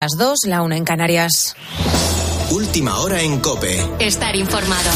Las dos, la una en Canarias. Última hora en Cope. Estar informado.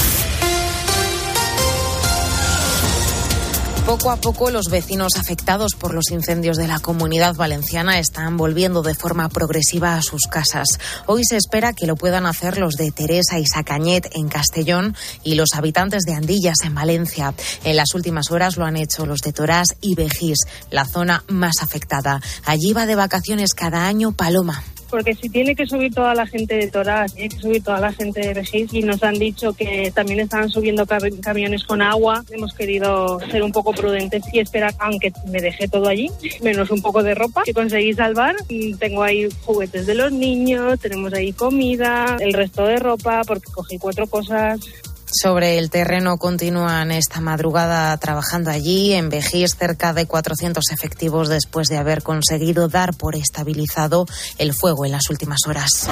Poco a poco los vecinos afectados por los incendios de la comunidad valenciana están volviendo de forma progresiva a sus casas. Hoy se espera que lo puedan hacer los de Teresa y Sacañet en Castellón y los habitantes de Andillas en Valencia. En las últimas horas lo han hecho los de Torás y Vejís, la zona más afectada. Allí va de vacaciones cada año Paloma porque si tiene que subir toda la gente de Torás, tiene que subir toda la gente de Regis y nos han dicho que también estaban subiendo camiones con agua, hemos querido ser un poco prudentes y esperar, aunque me dejé todo allí, menos un poco de ropa que conseguí salvar. Tengo ahí juguetes de los niños, tenemos ahí comida, el resto de ropa, porque cogí cuatro cosas sobre el terreno continúan esta madrugada trabajando allí. En Vejís, cerca de 400 efectivos después de haber conseguido dar por estabilizado el fuego en las últimas horas.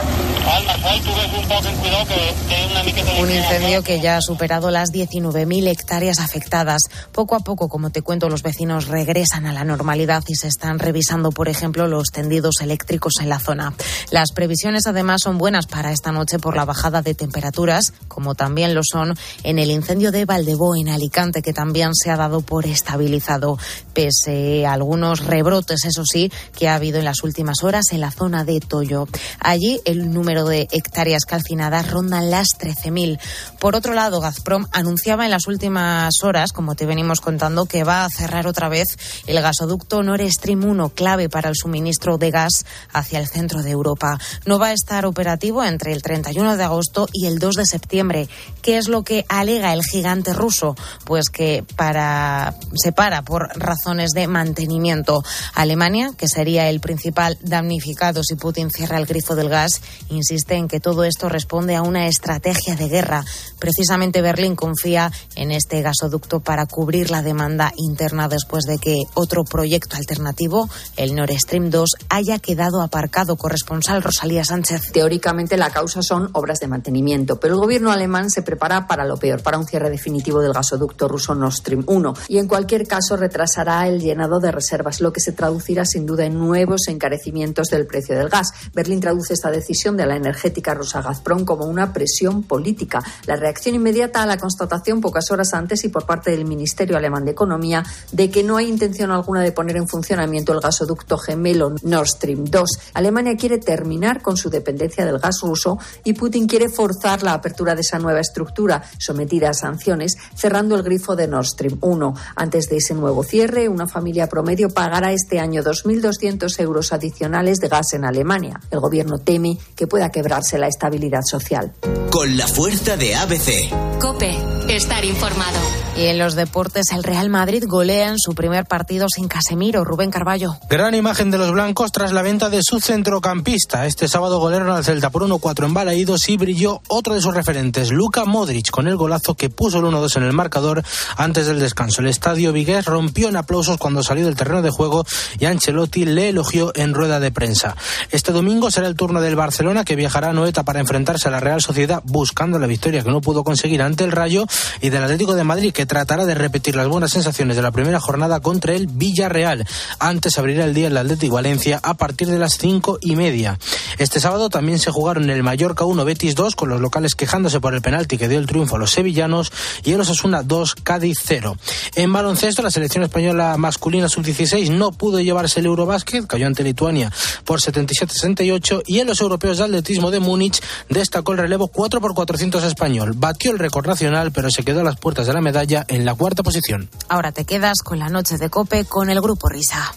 Un incendio que ya ha superado las 19.000 hectáreas afectadas. Poco a poco, como te cuento, los vecinos regresan a la normalidad y se están revisando, por ejemplo, los tendidos eléctricos en la zona. Las previsiones, además, son buenas para esta noche por la bajada de temperaturas, como también lo son en el incendio de Valdebó en Alicante, que también se ha dado por estabilizado, pese a algunos rebrotes, eso sí, que ha habido en las últimas horas en la zona de Toyo. Allí el número de hectáreas calcinadas ronda las 13.000. Por otro lado, Gazprom anunciaba en las últimas horas, como te venimos contando, que va a cerrar otra vez el gasoducto Nord Stream 1, clave para el suministro de gas hacia el centro de Europa. No va a estar operativo entre el 31 de agosto y el 2 de septiembre. ¿Qué es lo que alega el gigante ruso? Pues que para, se para por razones de mantenimiento. Alemania, que sería el principal damnificado si Putin cierra el grifo del gas, insiste en que todo esto responde a una estrategia de guerra. Precisamente Berlín confía en este gasoducto para cubrir la demanda interna después de que otro proyecto alternativo, el Nord Stream 2, haya quedado aparcado. Corresponsal Rosalía Sánchez. Teóricamente la causa son obras de mantenimiento, pero el gobierno alemán se prepara para lo peor, para un cierre definitivo del gasoducto ruso Nord Stream 1. Y en cualquier caso retrasará el llenado de reservas, lo que se traducirá sin duda en nuevos encarecimientos del precio del gas. Berlín traduce esta decisión de la energética rusa Gazprom como una presión política. La reacción inmediata a la constatación pocas horas antes y por parte del Ministerio Alemán de Economía de que no hay intención alguna de poner en funcionamiento el gasoducto gemelo Nord Stream 2. Alemania quiere terminar con su dependencia del gas ruso y Putin quiere forzar la apertura de esa nueva estructura sometida a sanciones, cerrando el grifo de Nord Stream 1. Antes de ese nuevo cierre, una familia promedio pagará este año 2.200 euros adicionales de gas en Alemania. El gobierno teme que pueda quebrarse la estabilidad social. Con la fuerza de ABC. Cope, estar informado. Y en los deportes, el Real Madrid golea en su primer partido sin Casemiro, Rubén Carballo. Gran imagen de los blancos tras la venta de su centrocampista. Este sábado golearon al Celta por 1-4 en Balaídos y brilló otro de sus referentes, Luca Modric, con el golazo que puso el 1-2 en el marcador antes del descanso. El estadio Vigués rompió en aplausos cuando salió del terreno de juego y Ancelotti le elogió en rueda de prensa. Este domingo será el turno del Barcelona que viajará a Noeta para enfrentarse a la Real Sociedad buscando la victoria que no pudo conseguir ante el Rayo y del Atlético de Madrid que tratará de repetir las buenas sensaciones de la primera jornada contra el Villarreal. Antes abrirá el día el Atlético Valencia a partir de las cinco y media. Este sábado también se jugaron el Mallorca 1 Betis 2 con los locales quejándose por el penalti que dio el triunfo a los sevillanos y el Osasuna 2 Cádiz 0. En baloncesto la selección española masculina sub-16 no pudo llevarse el Eurobásquet, cayó ante Lituania por 77-68 y en los europeos de atletismo de Múnich destacó el relevo 4 por 400 español. Batió el récord nacional pero se quedó a las puertas de la medalla en la cuarta posición. Ahora te quedas con la noche de Cope con el Grupo Risa.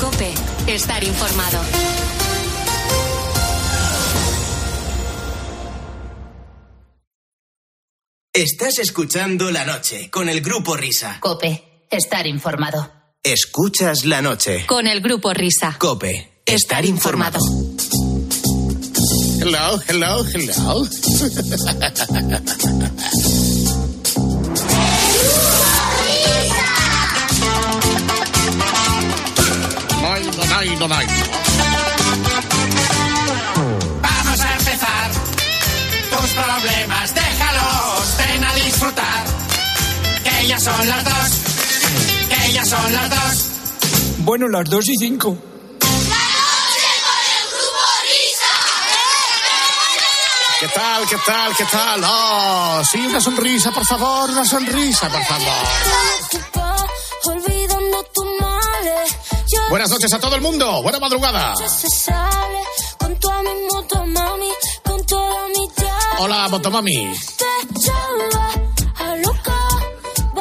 Cope, estar informado. Estás escuchando la noche con el Grupo Risa. Cope, estar informado. Escuchas la noche. Con el Grupo Risa. Cope, estar informado. Hello, hello, hello. Vamos a empezar. Tus problemas, déjalos. Ven a disfrutar. Que ya son las dos. Que ya son las dos. Bueno, las dos y cinco. Grupo tal? ¿Qué tal? ¿Qué tal? Oh, sí, una sonrisa, por favor, una sonrisa, por favor. Buenas noches a todo el mundo. Buena madrugada. Hola, Motomami.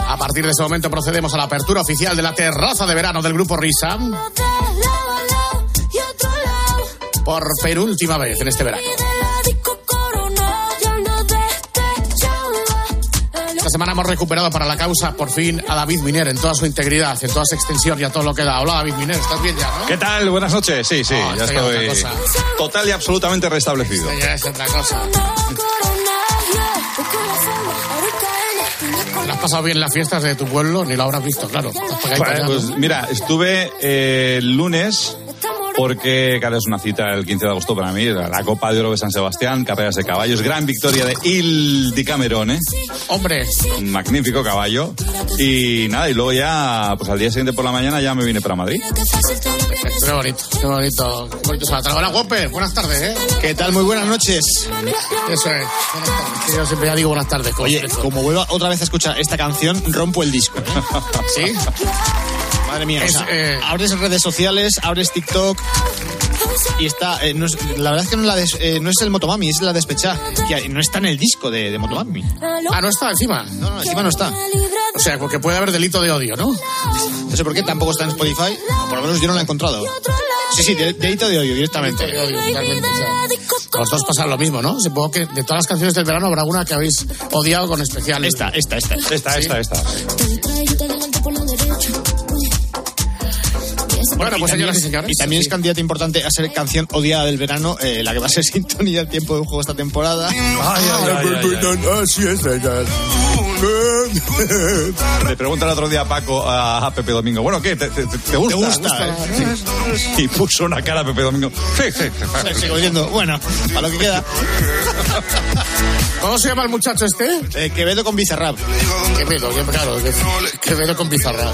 A partir de ese momento procedemos a la apertura oficial de la terraza de verano del grupo Risa por penúltima vez en este verano. Esta semana hemos recuperado para la causa por fin a David Miner en toda su integridad, en toda su extensión y a todo lo que da. Hola, David Miner, ¿estás bien ya, no? ¿Qué tal? Buenas noches. Sí, sí, No, ya esto ya estoy total y absolutamente restablecido. Esto ya es otra cosa. la la ¿No has pasado bien las fiestas de tu pueblo? Ni lo habrás visto, claro. Pues mira, estuve eh, el lunes porque, claro, es una cita el 15 de agosto para mí, la Copa de Oro de San Sebastián, carreras de caballos, gran victoria de Il Di Camerone, Hombre, un magnífico caballo. Y nada, y luego ya, pues al día siguiente por la mañana ya me vine para Madrid. qué bonito, qué bonito. Qué bonito. Hola, Guape, buenas tardes, ¿eh? ¿Qué tal? Muy buenas noches. Eso es. Buenas tardes. Yo siempre ya digo buenas tardes. como Oye, como vuelva otra vez a escuchar esta canción, rompo el disco. ¿eh? ¿Sí? Madre mía, Es, o sea, eh, abres redes sociales, abres TikTok y está. eh, no es- la verdad es que no es, la des- eh, no es el Motomami, es la despechada. Que no está en el disco de, de Motomami. Ah, no está encima. No, no, encima no está. O sea, porque puede haber delito de odio, ¿no? No sé por qué tampoco está en Spotify. o por lo menos yo no la he encontrado. Sí, sí, de- delito de odio directamente. De odio, totalmente. o sea. Los dos pasan lo mismo, ¿no? Supongo que de todas las canciones del verano habrá una que habéis odiado con especial. Esta, esta, esta. Esta, esta, esta. Bueno, pues Y señoras y también- señores. Y también sí. es candidata importante a ser canción odiada del verano, eh, la que va a ser sintonía del tiempo de juego esta temporada. Le pregunta el otro día a Paco, a, a Pepe Domingo, bueno, ¿qué? ¿Te, te- te- te gusta? ¿Te gusta? Sí. Y puso una cara a Pepe Domingo. Sí, sí, sí. Sigo diciendo, bueno, a lo que queda. ¿Cómo se llama el muchacho este? Eh, Quevedo con Bizarrap. Quevedo, que- claro, que- Quevedo con pizarra.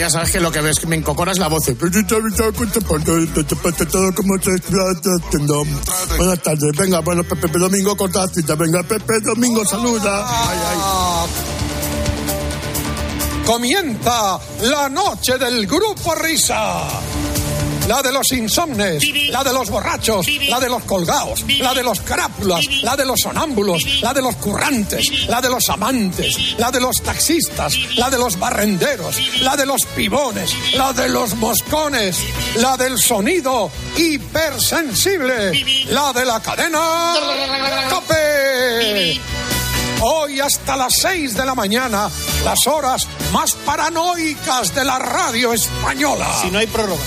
Ya sabes que lo que ves que me encocona es la voz. Buenas tardes, venga, bueno, Pepe Domingo cortacita, venga, Pepe Domingo saluda. Comienza la noche del grupo Risa. La de los insomnes, la de los borrachos, la de los colgados, la de los carápulas, la de los sonámbulos, la de los currantes, la de los amantes, la de los taxistas, la de los barrenderos, la de los pibones, la de los moscones, la del sonido hipersensible, la de la cadena ¡Cope! Hoy hasta las 6 de la mañana, las horas más paranoicas de la radio española. Si no hay prórroga.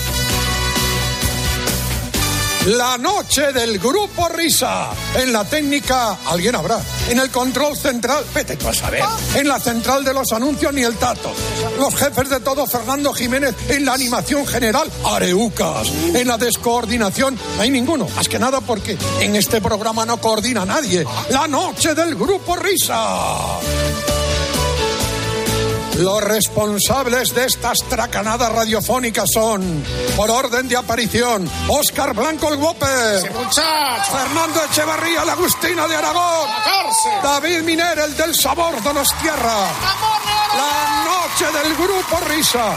La noche del grupo Risa. En la técnica, alguien habrá. En el control central, vete tú a saber. En la central de los anuncios, ni el tato. Los jefes de todo, Fernando Jiménez. En la animación general, Areucas. En la descoordinación, no hay ninguno. Más que nada porque en este programa no coordina nadie. La noche del grupo Risa. Los responsables de estas tracanadas radiofónicas son, por orden de aparición, Óscar Blanco el Whopper, Fernando Echevarría, la Agustina de Aragón, David Miner, el del sabor Donostierra, la noche del grupo Risa.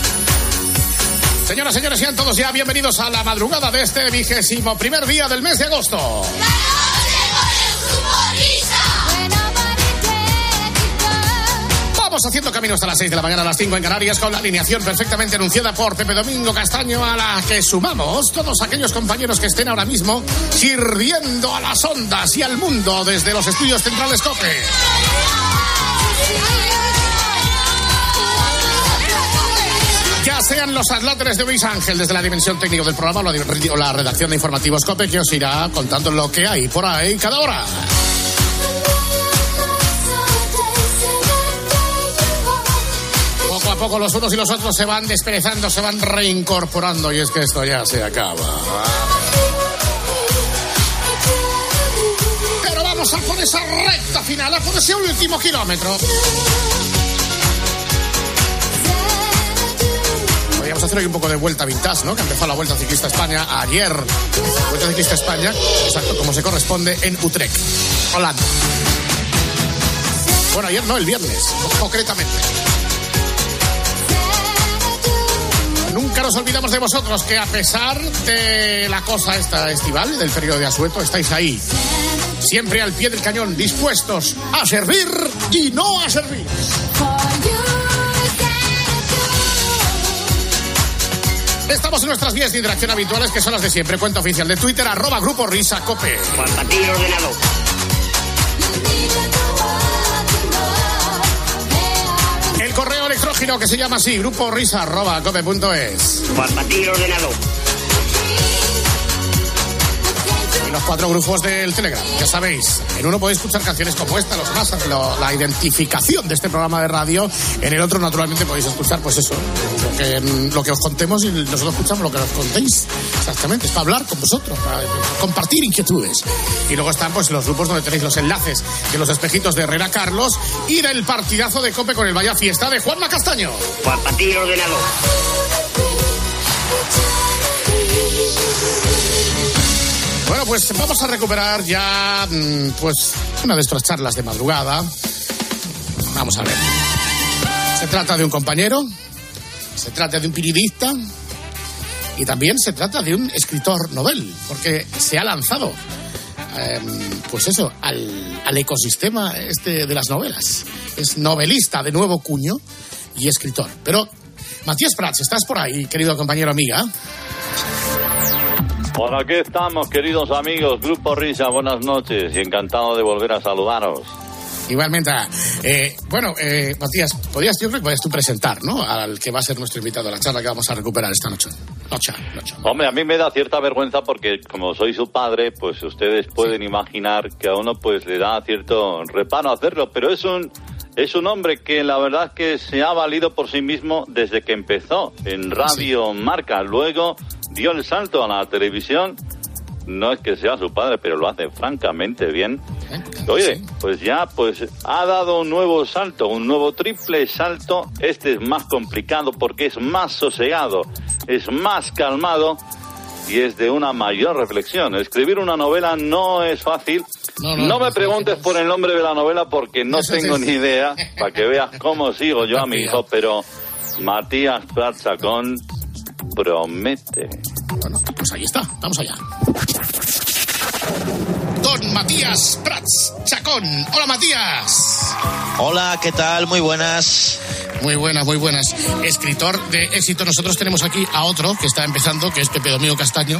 Señoras, señores, sean todos ya bienvenidos a la madrugada de este vigésimo primer día del mes de agosto. Vamos haciendo camino hasta las 6 de la mañana a las 5 en Canarias con la alineación perfectamente anunciada por Pepe Domingo Castaño a la que sumamos todos aquellos compañeros que estén ahora mismo sirviendo a las ondas y al mundo desde los estudios centrales COPE. sean los atláteres de Luis Ángel desde la dimensión técnica del programa o la, redacción de informativos COPE que os irá contando lo que hay por ahí cada hora. Poco a poco los unos y los otros se van desperezando, se van reincorporando y es que esto ya se acaba. Pero vamos a por esa recta final, a por ese último kilómetro. Podríamos hacer hoy un poco de vuelta vintage, ¿no? Que empezó la Vuelta Ciclista España ayer. Vuelta Ciclista España, exacto, como se corresponde en Utrecht, Holanda. Bueno, ayer no, el viernes, concretamente. Nunca nos olvidamos de vosotros que a pesar de la cosa esta estival, del periodo de asueto, estáis ahí. Siempre al pie del cañón, dispuestos a servir y no a servir. Estamos en nuestras vías de interacción habituales, que son las de siempre. Cuenta oficial de Twitter, arroba Grupo Risa Cope. El correo electrógeno que se llama así, grupo risa arroba cope punto es. Los cuatro grupos del Telegram, ya sabéis. En uno podéis escuchar canciones como esta, los más, lo- la identificación de este programa de radio. En el otro, naturalmente, podéis escuchar, pues eso, lo que, mm, lo que os contemos y nosotros escuchamos lo que nos contéis. Exactamente, es para hablar con vosotros, para compartir inquietudes. Y luego están, pues, los grupos donde tenéis los enlaces de los espejitos de Herrera Carlos y del partidazo de Cope con el Vaya Fiesta de Juanma Castaño. Bueno, pues vamos a recuperar ya, mm, pues, una de nuestras charlas de madrugada. Vamos a ver. Se trata de un compañero, se trata de un periodista y también se trata de un escritor novel, porque se ha lanzado, em, pues eso, al, al ecosistema este de las novelas. Es novelista de nuevo cuño y escritor. Pero, Matías Prats, ¿estás por ahí, querido compañero amiga? Por aquí estamos, queridos amigos, Grupo Risa, buenas noches y encantado de volver a saludaros. Igualmente. eh, bueno, eh, Matías, podrías, yo creo que podrías tú presentar, ¿no? Al que va a ser nuestro invitado a la charla que vamos a recuperar esta noche. Noche, noche. Hombre, a mí me da cierta vergüenza porque como soy su padre, pues ustedes pueden imaginar que a uno pues le da cierto reparo hacerlo, pero es un es un hombre que la verdad que se ha valido por sí mismo desde que empezó en Radio Marca, luego dio el salto a la televisión. No es que sea su padre, pero lo hace francamente bien. Oye, pues ya pues ha dado un nuevo salto, un nuevo triple salto. Este es más complicado porque es más sosegado, es más calmado y es de una mayor reflexión. Escribir una novela no es fácil. No, No, no, me preguntes por el nombre de la novela porque no tengo ni idea, para que veas cómo sigo yo a mi hijo, pero Matías Prats Chacón promete. Bueno, pues ahí está, vamos allá. Don Matías Prats Chacón. Hola, Matías. Hola, ¿qué tal? Muy buenas. Muy buenas, muy buenas. Escritor de éxito. Nosotros tenemos aquí a otro que está empezando, que es Pepe Domingo Castaño.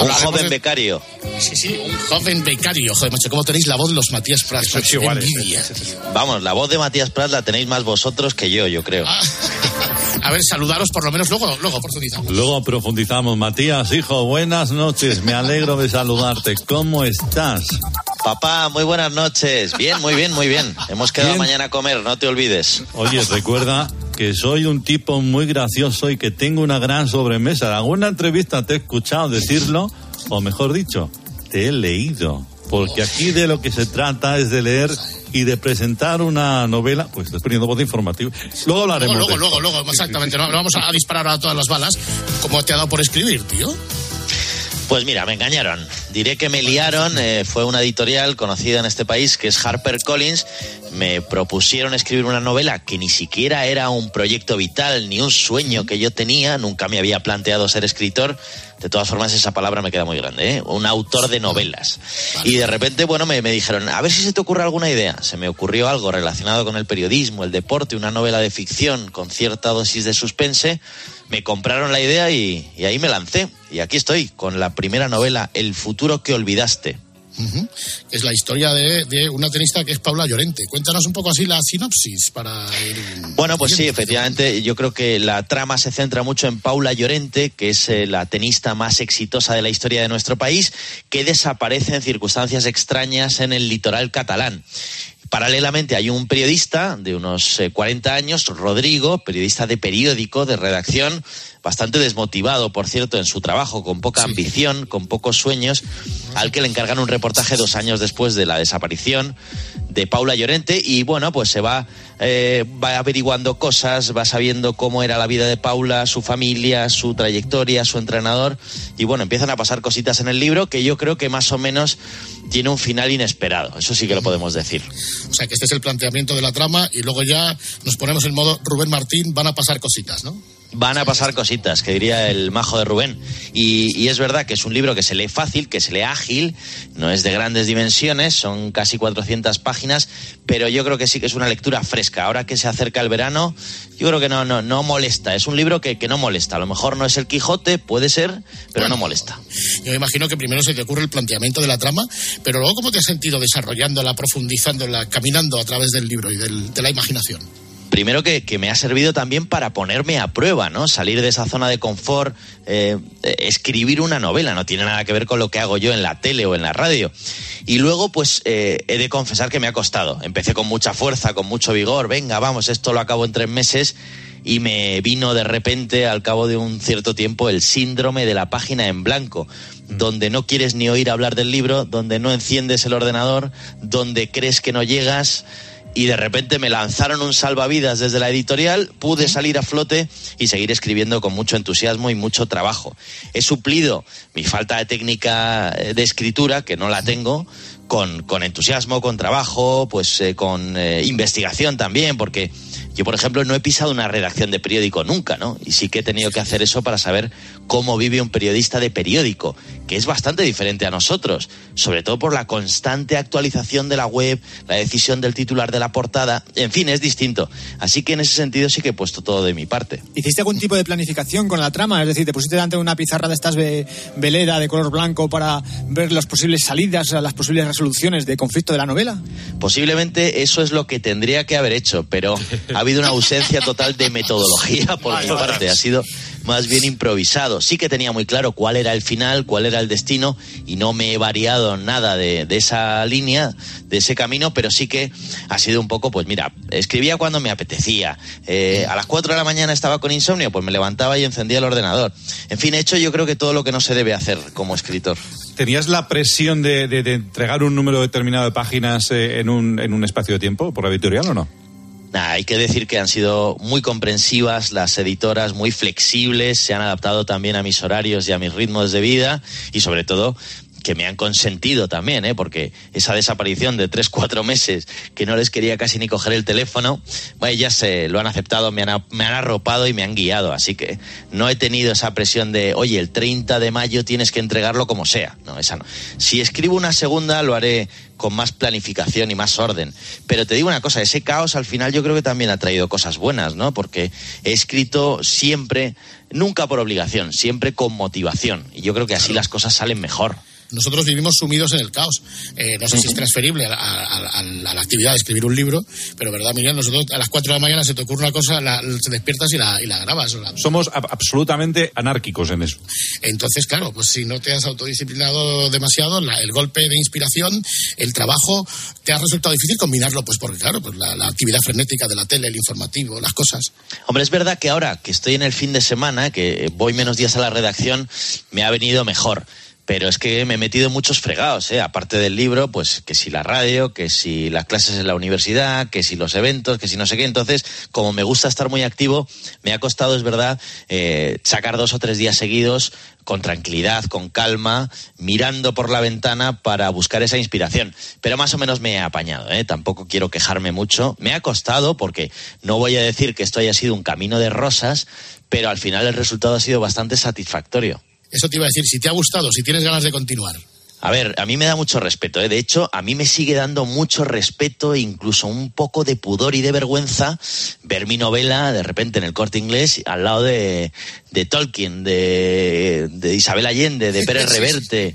Un joven de- becario. Sí, sí, un joven becario. Joder, macho, ¿cómo tenéis la voz de los Matías Prats? Envidia. Vamos, la voz de Matías Prats la tenéis más vosotros que yo, yo creo. Ah. A ver, saludaros por lo menos, luego, luego profundizamos. Luego profundizamos. Matías, hijo, buenas noches. Me alegro de saludarte. ¿Cómo estás? Papá, muy buenas noches. Bien, muy bien, muy bien. Hemos quedado Bien. mañana a comer, no te olvides. Oye, recuerda que soy un tipo muy gracioso y que tengo una gran sobremesa. En alguna entrevista te he escuchado decirlo, o mejor dicho, te he leído. Porque aquí de lo que se trata es de leer y de presentar una novela, pues estoy poniendo voz de informativo. Luego hablaremos. Luego, de luego, esto. luego, luego, exactamente. No vamos a disparar a todas las balas. como te ha dado por escribir, tío? Pues mira, me engañaron. Diré que me liaron. eh, fue una editorial conocida en este país que es HarperCollins. Me propusieron escribir una novela que ni siquiera era un proyecto vital ni un sueño que yo tenía. Nunca me había planteado ser escritor. De todas formas, esa palabra me queda muy grande, ¿eh? Un autor de novelas. Y de repente, bueno, me, me dijeron, a ver si se te ocurre alguna idea. Se me ocurrió algo relacionado con el periodismo, el deporte, una novela de ficción con cierta dosis de suspense. Me compraron la idea y, y ahí me lancé. Y aquí estoy, con la primera novela, El futuro que olvidaste. Es la historia de, de una tenista que es Paula Llorente. Cuéntanos un poco así la sinopsis para ir... Bueno, pues sí, efectivamente, yo creo que la trama se centra mucho en Paula Llorente, que es eh, la tenista más exitosa de la historia de nuestro país, que desaparece en circunstancias extrañas en el litoral catalán. Paralelamente hay un periodista de unos eh, 40 años, Rodrigo, periodista de periódico, de redacción, bastante desmotivado, por cierto, en su trabajo, con poca ambición, con pocos sueños, al que le encargan un reportaje dos años después de la desaparición de Paula Llorente. Y bueno, pues se va, eh, va averiguando cosas, va sabiendo cómo era la vida de Paula, su familia, su trayectoria, su entrenador. Y bueno, empiezan a pasar cositas en el libro que yo creo que más o menos tiene un final inesperado, eso sí que lo podemos decir. O sea, que este es el planteamiento de la trama y luego ya nos ponemos en modo Rubén Martín, van a pasar cositas, ¿no? Van a pasar cositas, que diría el majo de Rubén. Y, es verdad que es un libro que se lee fácil, que se lee ágil, no es de grandes dimensiones, son casi 400 páginas, pero yo creo que sí que es una lectura fresca. Ahora que se acerca el verano, yo creo que no, no, no molesta. Es un libro que, que no molesta. A lo mejor no es el Quijote, puede ser, pero Bueno. no molesta. Yo me imagino que primero se te ocurre el planteamiento de la trama, pero luego cómo te has sentido desarrollándola, profundizándola, caminando a través del libro y del- de la imaginación. Primero que, que me ha servido también para ponerme a prueba, ¿no? Salir de esa zona de confort, eh, escribir una novela, no tiene nada que ver con lo que hago yo en la tele o en la radio. Y luego, pues, eh, he de confesar que me ha costado. Empecé con mucha fuerza, con mucho vigor, venga, vamos, esto lo acabo en tres meses. Y me vino de repente, al cabo de un cierto tiempo, el síndrome de la página en blanco, donde no quieres ni oír hablar del libro, donde no enciendes el ordenador, donde crees que no llegas y de repente me lanzaron un salvavidas desde la editorial, pude salir a flote y seguir escribiendo con mucho entusiasmo y mucho trabajo. He suplido mi falta de técnica eh, de escritura, que no la tengo, con, con entusiasmo, con trabajo, pues eh, con eh, investigación también, porque yo, por ejemplo, no he pisado una redacción de periódico nunca, ¿no? Y sí que he tenido que hacer eso para saber cómo vive un periodista de periódico, que es bastante diferente a nosotros, sobre todo por la constante actualización de la web, la decisión del titular de la portada, en fin, es distinto. Así que en ese sentido sí que he puesto todo de mi parte. ¿Hiciste algún tipo de planificación con la trama? Es decir, ¿te pusiste delante de una pizarra de estas ve- velera de color blanco para ver las posibles salidas, las posibles resoluciones de conflicto de la novela? Posiblemente eso es lo que tendría que haber hecho, pero ha habido una ausencia total de metodología por mi parte. Ha sido más bien improvisado. Sí que tenía muy claro cuál era el final, cuál era el destino, y no me he variado nada de, esa línea, de ese camino, pero sí que ha sido un poco, pues mira, escribía cuando me apetecía. Eh, a las 4 de la mañana estaba con insomnio, pues me levantaba y encendía el ordenador. En fin, he hecho yo creo que todo lo que no se debe hacer como escritor. ¿Tenías la presión de entregar un número determinado de páginas eh, en, un, en un espacio de tiempo por la editorial o no? Nah, hay que decir que han sido muy comprensivas las editoras, muy flexibles, se han adaptado también a mis horarios y a mis ritmos de vida y sobre todo que me han consentido también, ¿eh? porque esa desaparición de tres, cuatro meses que no les quería casi ni coger el teléfono, bueno, ellas se lo han aceptado, me han, me han arropado y me han guiado, así que no he tenido esa presión de, oye, el 30 de mayo tienes que entregarlo como sea, no, esa no. Si escribo una segunda lo haré con más planificación y más orden. Pero te digo una cosa, ese caos al final yo creo que también ha traído cosas buenas, ¿no? Porque he escrito siempre, nunca por obligación, siempre con motivación. Y yo creo que así las cosas salen mejor. Nosotros vivimos sumidos en el caos. Eh, no sé si es transferible a, a- a- a la actividad de escribir un libro, pero verdad, Miguel, nosotros a las 4 de la mañana se te ocurre una cosa, la, te despiertas y la, y la grabas. La- Somos ab- absolutamente anárquicos en eso. Entonces, claro, pues si no te has autodisciplinado demasiado, la- el golpe de inspiración, el trabajo, te ha resultado difícil combinarlo, pues porque, claro, pues la, la actividad frenética de la tele, el informativo, las cosas. Hombre, es verdad que ahora que estoy en el fin de semana, que voy menos días a la redacción, me ha venido mejor. Pero es que me he metido muchos fregados, ¿eh? aparte del libro, pues que si la radio, que si las clases en la universidad, que si los eventos, que si no sé qué. Entonces, como me gusta estar muy activo, me ha costado, es verdad, eh, sacar dos o tres días seguidos con tranquilidad, con calma, mirando por la ventana para buscar esa inspiración. Pero más o menos me he apañado, ¿eh? tampoco quiero quejarme mucho. Me ha costado porque no voy a decir que esto haya sido un camino de rosas, pero al final el resultado ha sido bastante satisfactorio. Eso te iba a decir, si te ha gustado, si tienes ganas de continuar. A ver, a mí me da mucho respeto. ¿eh? De hecho, a mí me sigue dando mucho respeto e incluso un poco de pudor y de vergüenza ver mi novela de repente en el corte inglés al lado de, de Tolkien, de, de Isabel Allende, de Pérez Reverte,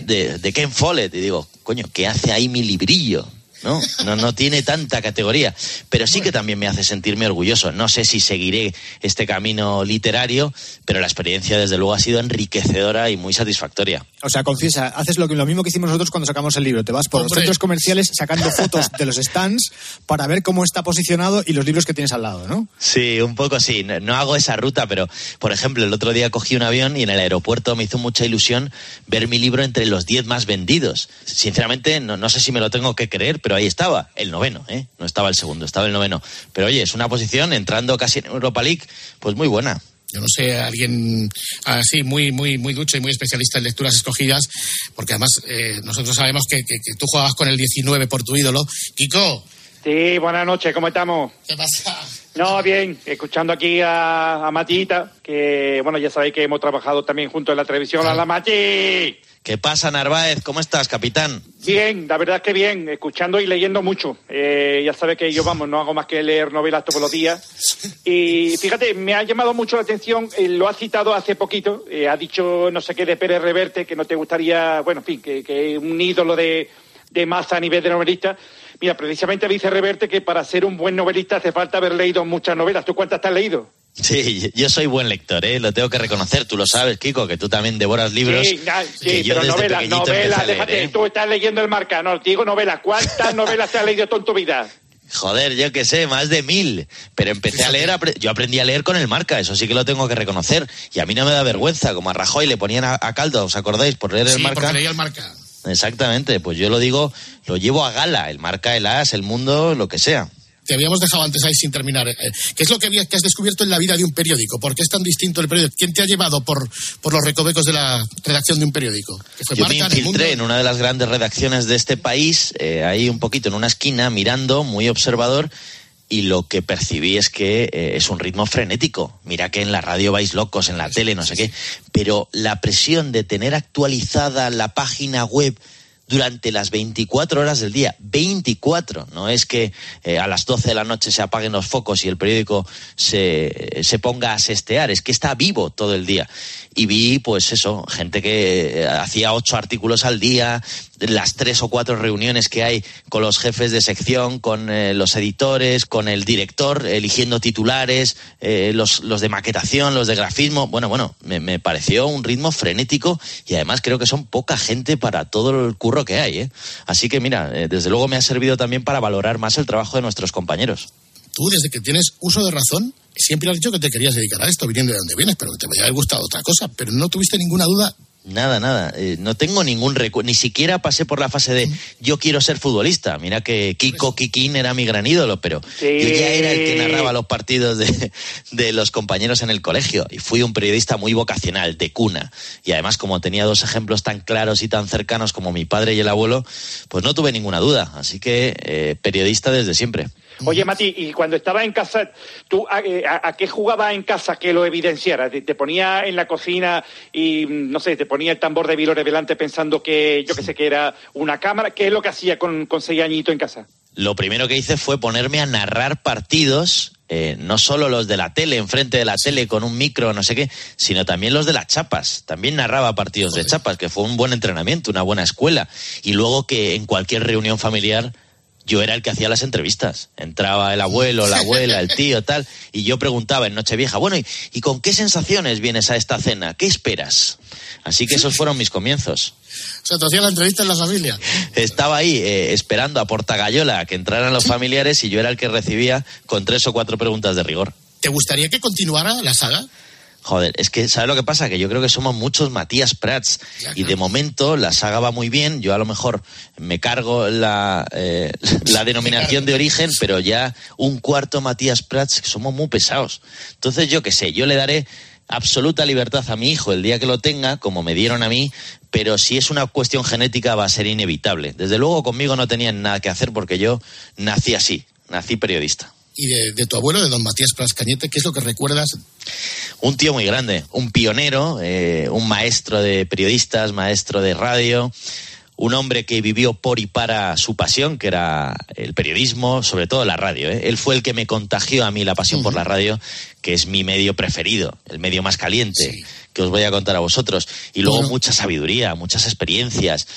de, de Ken Follett. Y digo, coño, ¿qué hace ahí mi librillo? ¿No? No, no tiene tanta categoría, pero sí que también me hace sentirme orgulloso. No sé si seguiré este camino literario, pero la experiencia desde luego ha sido enriquecedora y muy satisfactoria. O sea, confiesa, haces lo, que, lo mismo que hicimos nosotros cuando sacamos el libro. Te vas por los centros comerciales sacando fotos de los stands para ver cómo está posicionado y los libros que tienes al lado, ¿no? Sí, un poco sí. No, no hago esa ruta, pero por ejemplo, el otro día cogí un avión y en el aeropuerto me hizo mucha ilusión ver mi libro entre los 10 más vendidos. Sinceramente, no, no sé si me lo tengo que creer, pero ahí estaba, el noveno, ¿eh? No estaba el segundo, estaba el noveno. Pero oye, es una posición entrando casi en Europa League, pues muy buena. Yo no sé, alguien así muy, muy, muy ducho y muy especialista en lecturas escogidas, porque además eh, nosotros sabemos que, que- que tú jugabas con el 19 por tu ídolo. Kiko, Sí, buenas noches, ¿cómo estamos? ¿qué pasa? No, bien, escuchando aquí a, a Matita, que bueno, ya sabéis que hemos trabajado también junto en la televisión. ¡Hola, Mati! ¿Qué pasa, Narváez? ¿Cómo estás, capitán? Bien, la verdad que bien, escuchando y leyendo mucho. Eh, ya sabes que yo, vamos, no hago más que leer novelas todos los días. Y fíjate, me ha llamado mucho la atención, eh, lo ha citado hace poquito, eh, ha dicho no sé qué de Pérez Reverte, que no te gustaría, bueno, en fin, que, que un ídolo de, de masa a nivel de novelista. Mira, precisamente dice Reverte que para ser un buen novelista hace falta haber leído muchas novelas. ¿Tú cuántas te has leído? Sí, yo soy buen lector, ¿eh? Lo tengo que reconocer. Tú lo sabes, Kiko, que tú también devoras libros. Sí, na- sí, pero novelas, novelas, déjate, ¿eh? tú estás leyendo el marca, no, te digo novelas. ¿Cuántas novelas te has leído tú en tu vida? Joder, yo qué sé, más de mil. Pero empecé a leer, yo aprendí a leer con el marca, eso sí que lo tengo que reconocer. Y a mí no me da vergüenza, como a Rajoy le ponían a, a caldo, ¿os acordáis? Por leer el Sí, marca. porque leía el marca. Exactamente, pues yo lo digo, lo llevo a gala, el marca, el as, el mundo, lo que sea. Te habíamos dejado antes ahí sin terminar. Eh, ¿Qué es lo que, has descubierto en la vida de un periódico? ¿Por qué es tan distinto el periódico? ¿Quién te ha llevado por, por los recovecos de la redacción de un periódico? ¿Que fue Yo me infiltré en una de las grandes redacciones de este país, eh, ahí un poquito en una esquina, mirando, muy observador, y lo que percibí es que eh, es un ritmo frenético. Mira que en la radio vais locos, en la tele, no sé qué, pero la presión de tener actualizada la página web durante las 24 horas del día, 24, no es que eh, a las 12 de la noche se apaguen los focos y el periódico se, se ponga a sestear, es que está vivo todo el día. Y vi, pues eso, gente que eh, hacía ocho artículos al día, las tres o cuatro reuniones que hay con los jefes de sección, con eh, los editores, con el director, eligiendo titulares, eh, los, los de maquetación, los de grafismo. Bueno, bueno, me, me pareció un ritmo frenético y además creo que son poca gente para todo el curro que hay. ¿eh? Así que mira, eh, desde luego me ha servido también para valorar más el trabajo de nuestros compañeros. Tú, desde que tienes uso de razón, siempre has dicho que te querías dedicar a esto, viniendo de donde vienes, pero que te podría haber gustado otra cosa. Pero no tuviste ninguna duda. Nada, nada. Eh, no tengo ningún recuerdo. Ni siquiera pasé por la fase de yo quiero ser futbolista. Mira que Kiko Kikín era mi gran ídolo, pero Sí. yo ya era el que narraba los partidos de, de los compañeros en el colegio. Y fui un periodista muy vocacional, de cuna. Y además, como tenía dos ejemplos tan claros y tan cercanos como mi padre y el abuelo, pues no tuve ninguna duda. Así que eh, periodista desde siempre. Oye, Mati, y cuando estabas en casa, ¿tú a, eh, a- a qué jugabas en casa que lo evidenciara? ¿Te, te ponía en la cocina y, mm, no sé, te ponía el tambor de Vilore delante pensando que, yo que sé, que era una cámara? ¿Qué es lo que hacía con, con seis añitos en casa? Lo primero que hice fue ponerme a narrar partidos, eh, no solo los de la tele, enfrente de la tele con un micro, no sé qué, sino también los de las chapas. También narraba partidos de chapas, que fue un buen entrenamiento, una buena escuela. Y luego que en cualquier reunión familiar yo era el que hacía las entrevistas. Entraba el abuelo, la abuela, el tío, tal, y yo preguntaba en Nochevieja, bueno, ¿y, y con qué sensaciones vienes a esta cena? ¿Qué esperas? Así que esos fueron mis comienzos. O sea, te hacían la entrevista en la familia. Estaba ahí eh, esperando a Portagayola a que entraran los familiares y yo era el que recibía con tres o cuatro preguntas de rigor. ¿Te gustaría que continuara la saga? Joder, es que, ¿sabes lo que pasa? Que yo creo que somos muchos Matías Prats. Y de momento la saga va muy bien. Yo a lo mejor me cargo la, eh, la denominación de origen, pero ya un cuarto Matías Prats, somos muy pesados. Entonces, yo qué sé, yo le daré absoluta libertad a mi hijo el día que lo tenga, como me dieron a mí, pero si es una cuestión genética va a ser inevitable. Desde luego conmigo no tenían nada que hacer porque yo nací así, nací periodista. Y de, de tu abuelo, de don Matías Prats Cañete, ¿qué es lo que recuerdas? Un tío muy grande, un pionero, eh, un maestro de periodistas, maestro de radio, un hombre que vivió por y para su pasión, que era el periodismo, sobre todo la radio. ¿eh? Él fue el que me contagió a mí la pasión por la radio, que es mi medio preferido, el medio más caliente, que os voy a contar a vosotros. Y luego mucha sabiduría, muchas experiencias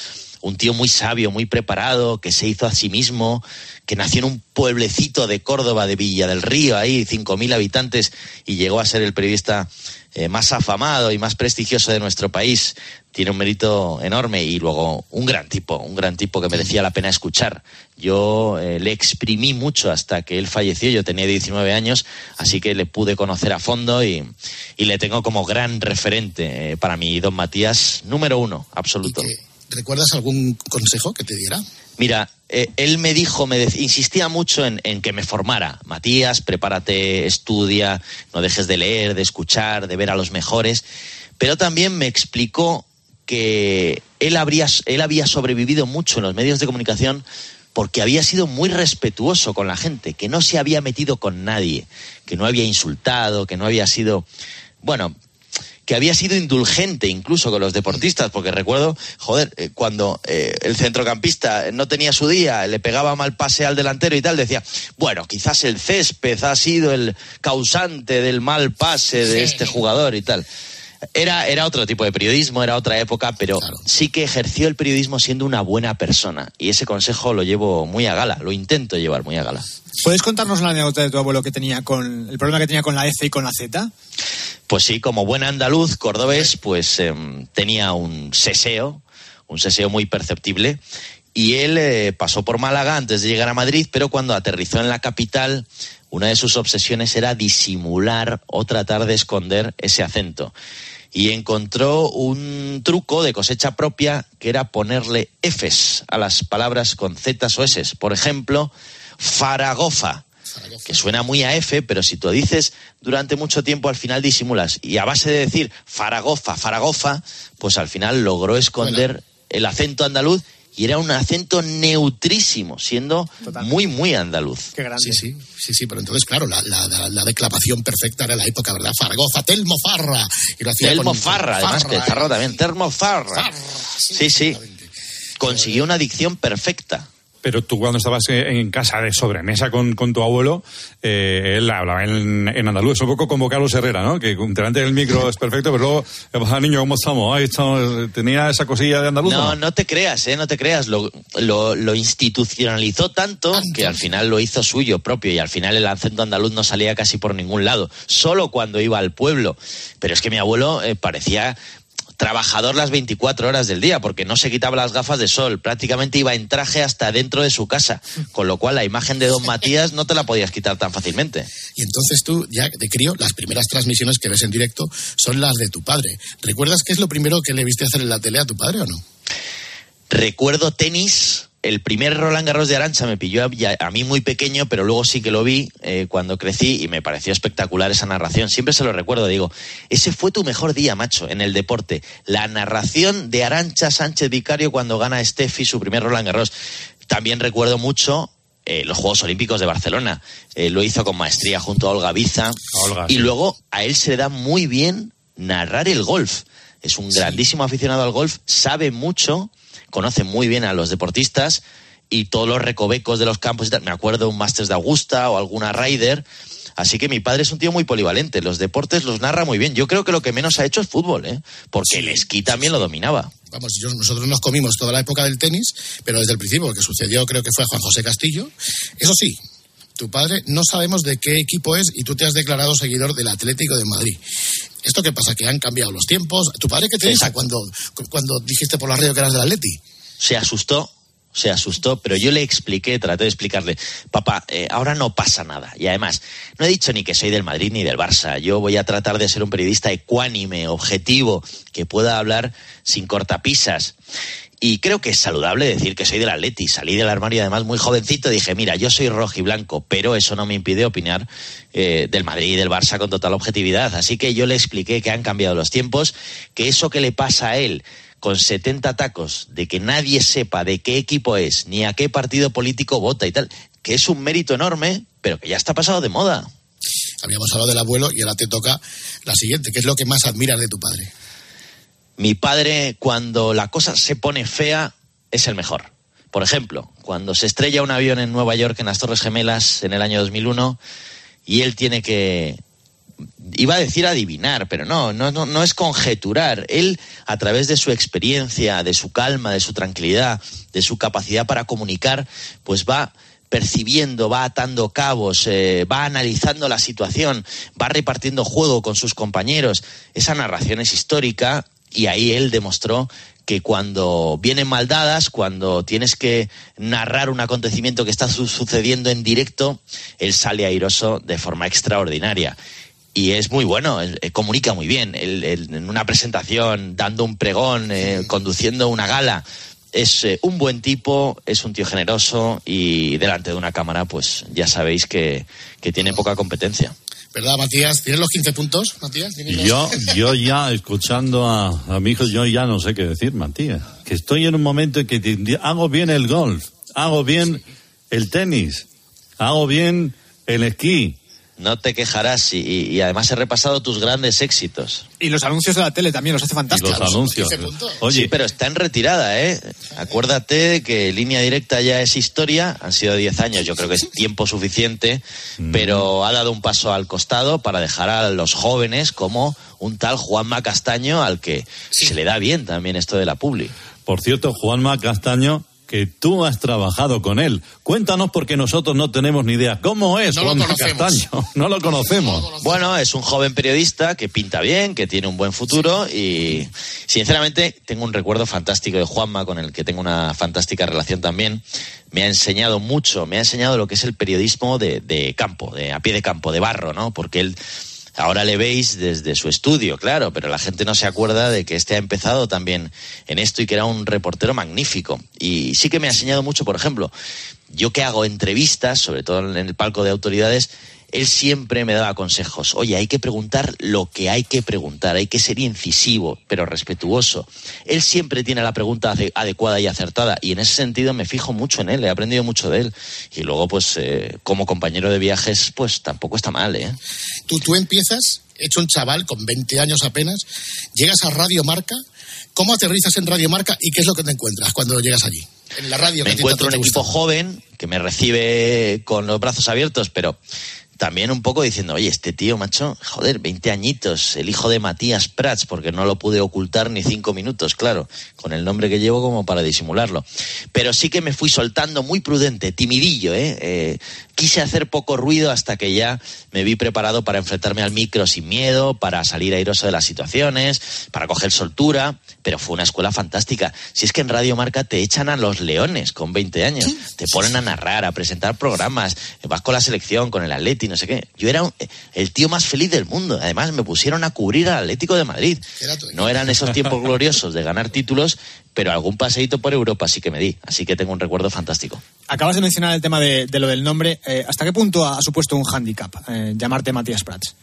un tío muy sabio, muy preparado, que se hizo a sí mismo, que nació en un pueblecito de Córdoba, de Villa del Río, ahí, 5.000 habitantes, y llegó a ser el periodista eh, más afamado y más prestigioso de nuestro país. Tiene un mérito enorme y luego un gran tipo, un gran tipo que merecía la pena escuchar. Yo eh, le exprimí mucho hasta que él falleció, yo tenía 19 años, así que le pude conocer a fondo y, le tengo como gran referente eh, para mí, don Matías, número uno, absoluto. ¿Recuerdas algún consejo que te diera? Mira, eh, él me dijo, me insistía mucho en, en que me formara. Matías, prepárate, estudia, no dejes de leer, de escuchar, de ver a los mejores. Pero también me explicó que él, habría, él había sobrevivido mucho en los medios de comunicación porque había sido muy respetuoso con la gente, que no se había metido con nadie, que no había insultado, que no había sido, bueno, que había sido indulgente incluso con los deportistas, porque recuerdo, joder, eh, cuando eh, el centrocampista no tenía su día, le pegaba mal pase al delantero y tal, decía, bueno, quizás el césped ha sido el causante del mal pase de este jugador y tal. Era, era otro tipo de periodismo, era otra época, pero sí que ejerció el periodismo siendo una buena persona. Y ese consejo lo llevo muy a gala, lo intento llevar muy a gala. ¿Puedes contarnos la anécdota de tu abuelo que tenía con el problema que tenía con la F y con la Z? Pues sí, como buen andaluz cordobés, pues em, tenía un seseo, un seseo muy perceptible. Y él eh, pasó por Málaga antes de llegar a Madrid, pero cuando aterrizó en la capital, una de sus obsesiones era disimular o tratar de esconder ese acento. Y encontró un truco de cosecha propia que era ponerle Fs a las palabras con Z o S. Por ejemplo, Faragofa, que suena muy a F, pero si tú dices durante mucho tiempo al final disimulas. Y a base de decir Faragofa, Faragofa, pues al final logró esconder el acento andaluz y era un acento neutrísimo, siendo muy, muy andaluz. Sí, sí, sí, sí, pero entonces, claro, la, la, la- la declamación perfecta era la época, ¿verdad? Zaragoza, Telmo Farra. Y lo hacía Telmo con- Farra, además que el Farra, Farra también, Termo Farra. Sí, sí. Consiguió una dicción perfecta. Pero tú cuando estabas en en casa de sobremesa con, con tu abuelo, eh, él hablaba en, en andaluz. Es un poco como Carlos Herrera, ¿no? Que delante del micro es perfecto, pero luego, ¿qué pasa, niño? ¿Cómo estamos? Ahí estamos. ¿Tenía esa cosilla de andaluz? No, no te creas, ¿eh? No te creas. Lo, lo, lo institucionalizó tanto que al final lo hizo suyo propio y al final el acento andaluz no salía casi por ningún lado, solo cuando iba al pueblo. Pero es que mi abuelo eh, parecía trabajador las 24 horas del día porque no se quitaba las gafas de sol, prácticamente iba en traje hasta dentro de su casa, con lo cual la imagen de don Matías no te la podías quitar tan fácilmente. Y entonces tú, ya de crío, las primeras transmisiones que ves en directo son las de tu padre. ¿Recuerdas qué es lo primero que le viste hacer en la tele a tu padre o no? Recuerdo tenis. El primer Roland Garros de Arancha me pilló a, a mí muy pequeño, pero luego sí que lo vi eh, cuando crecí y me pareció espectacular esa narración. Siempre se lo recuerdo, digo, ese fue tu mejor día, macho, en el deporte. La narración de Arancha Sánchez Vicario cuando gana Steffi su primer Roland Garros. También recuerdo mucho eh, los Juegos Olímpicos de Barcelona. Eh, lo hizo con maestría junto a Olga Biza. y luego a él se le da muy bien narrar el golf. Es un grandísimo aficionado al golf, sabe mucho, conoce muy bien a los deportistas y todos los recovecos de los campos y tal. Me acuerdo de un Masters de Augusta o alguna Ryder. Así que mi padre es un tío muy polivalente. Los deportes los narra muy bien. Yo creo que lo que menos ha hecho es fútbol, ¿eh? porque el esquí también lo dominaba. Vamos, yo- nosotros nos comimos toda la época del tenis, pero desde el principio, que sucedió creo que fue a Juan José Castillo. Eso sí, tu padre no sabemos de qué equipo es y tú te has declarado seguidor del Atlético de Madrid. ¿Esto qué pasa? Que han cambiado los tiempos. ¿Tu padre qué te dijo cuando, cuando dijiste por la radio que eras del Atleti? se asustó, se asustó, pero yo le expliqué, traté de explicarle, papá, eh, ahora no pasa nada. Y además, no he dicho ni que soy del Madrid ni del Barça. Yo voy a tratar de ser un periodista ecuánime, objetivo, que pueda hablar sin cortapisas. Y creo que es saludable decir que soy del Atleti. Salí del armario además muy jovencito dije, mira, yo soy rojo y blanco, pero eso no me impide opinar eh, del Madrid y del Barça con total objetividad. Así que yo le expliqué que han cambiado los tiempos, que eso que le pasa a él con 70 tacos de que nadie sepa de qué equipo es ni a qué partido político vota y tal, que es un mérito enorme, pero que ya está pasado de moda. Habíamos hablado del abuelo y ahora te toca la siguiente. ¿Qué es lo que más admiras de tu padre? Mi padre, cuando la cosa se pone fea, es el mejor. Por ejemplo, cuando se estrella un avión en Nueva York en las Torres Gemelas en el año 2001 y él tiene que iba a decir adivinar, pero no, no, no, no es conjeturar. Él, a través de su experiencia, de su calma, de su tranquilidad, de su capacidad para comunicar, pues va percibiendo, va atando cabos, eh, va analizando la situación, va repartiendo juego con sus compañeros. Esa narración es histórica y ahí él demostró que cuando vienen maldadas, cuando tienes que narrar un acontecimiento que está su- sucediendo en directo, él sale airoso de forma extraordinaria. Y es muy bueno, él, eh, comunica muy bien. Él- él en una presentación, dando un pregón, eh, conduciendo una gala, es eh, un buen tipo, es un tío generoso y delante de una cámara, pues ya sabéis que, que tiene poca competencia. ¿Verdad, Matías? ¿Tienes los 15 puntos, Matías? ¿Tienes los- Yo, yo ya, escuchando a, a mi hijo, yo ya no sé qué decir, Matías. Que estoy en un momento en que te- hago bien el golf, hago bien el tenis, hago bien el esquí. No te quejarás y, y- y además he repasado tus grandes éxitos. Y los anuncios de la tele también los hace fantásticos. los anuncios. Sí, pero está en retirada, ¿eh? Acuérdate de que línea directa ya es historia, han sido 10 años, yo creo que es tiempo suficiente, pero ha dado un paso al costado para dejar a los jóvenes como un tal Juanma Castaño al que se le da bien también esto de la publi. Por cierto, Juanma Castaño, que tú has trabajado con él. Cuéntanos porque nosotros no tenemos ni idea. ¿Cómo es No lo Juanma conocemos. Castaño? No lo conocemos. Bueno, es un joven periodista que pinta bien, que tiene un buen futuro y sinceramente tengo un recuerdo fantástico de Juanma con el que tengo una fantástica relación también. Me ha enseñado mucho, me ha enseñado lo que es el periodismo de, de campo, de a pie de campo, de barro, ¿no? Porque él ahora le veis desde su estudio, claro, pero la gente no se acuerda de que este ha empezado también en esto y que era un reportero magnífico. Y sí que me ha enseñado mucho, por ejemplo, yo que hago entrevistas, sobre todo en el palco de autoridades, él siempre me daba consejos. Oye, hay que preguntar lo que hay que preguntar, hay que ser incisivo, pero respetuoso. Él siempre tiene la pregunta ade- adecuada y acertada, y en ese sentido me fijo mucho en él, he aprendido mucho de él. Y luego, pues, eh, como compañero de viajes, pues tampoco está mal, ¿eh? Tú, tú empiezas, hecho un chaval con 20 años apenas, llegas a Radio Marca. ¿Cómo aterrizas en Radio Marca y qué es lo que te encuentras cuando llegas allí? En la radio me encuentro un equipo joven que me recibe con los brazos abiertos, pero también un poco diciendo, oye, este tío, macho, joder, 20 añitos, el hijo de Matías Prats, porque no lo pude ocultar ni cinco minutos, claro, con el nombre que llevo como para disimularlo. Pero sí que me fui soltando muy prudente, timidillo, ¿eh? Eh, quise hacer poco ruido hasta que ya me vi preparado para enfrentarme al micro sin miedo, para salir airoso de las situaciones, para coger soltura, pero fue una escuela fantástica. Si es que en Radio Marca te echan a los leones con 20 años, te ponen a narrar, a presentar programas, vas con la selección, con el Atleti, no sé qué. Yo era un- el tío más feliz del mundo. Además, me pusieron a cubrir al Atlético de Madrid. No eran esos tiempos gloriosos de ganar títulos, pero algún paseíto por Europa sí que me di. Así que tengo un recuerdo fantástico. Acabas de mencionar el tema de, de lo del nombre. Eh, ¿Hasta qué punto ha supuesto un hándicap eh, llamarte Matías Prats?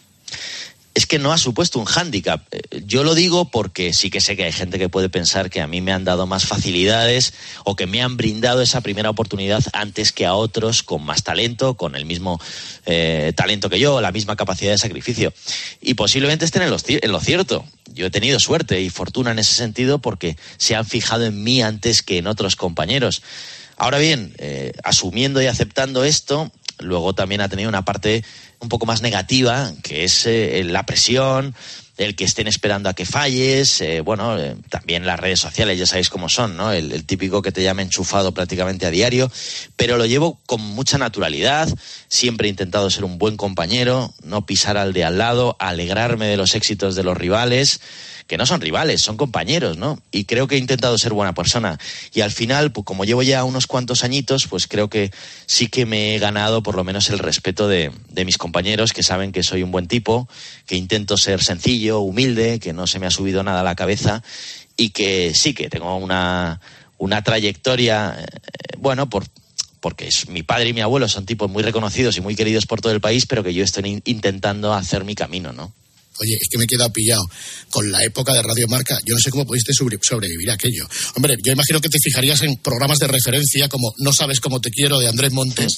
Es que no ha supuesto un hándicap. Eh, Yo lo digo porque sí que sé que hay gente que puede pensar que a mí me han dado más facilidades o que me han brindado esa primera oportunidad antes que a otros con más talento, con el mismo eh, talento que yo, la misma capacidad de sacrificio. Y posiblemente estén en, lo cierto. Yo he tenido suerte y fortuna en ese sentido porque se han fijado en mí antes que en otros compañeros. Ahora bien, eh, asumiendo y aceptando esto, luego también ha tenido una parte un poco más negativa, que es eh, la presión, el que estén esperando a que falles, eh, bueno, eh, también las redes sociales, ya sabéis cómo son, ¿no? El, el típico que te llama enchufado prácticamente a diario, pero lo llevo con mucha naturalidad, siempre he intentado ser un buen compañero, no pisar al de al lado, alegrarme de los éxitos de los rivales, que no son rivales, son compañeros, ¿no? Y creo que he intentado ser buena persona. Y al final, pues como llevo ya unos cuantos añitos, pues creo que sí que me he ganado por lo menos el respeto de, de mis compañeros, que saben que soy un buen tipo, que intento ser sencillo, humilde, que no se me ha subido nada a la cabeza y que sí que tengo una, una trayectoria, eh, bueno, por, porque es, mi padre y mi abuelo son tipos muy reconocidos y muy queridos por todo el país, pero que yo estoy in- intentando hacer mi camino, ¿no? Oye, es que me he quedado pillado con la época de Radio Marca. Yo no sé cómo pudiste sobre- sobrevivir a aquello. Hombre, yo imagino que te fijarías en programas de referencia como No sabes cómo te quiero de Andrés Montes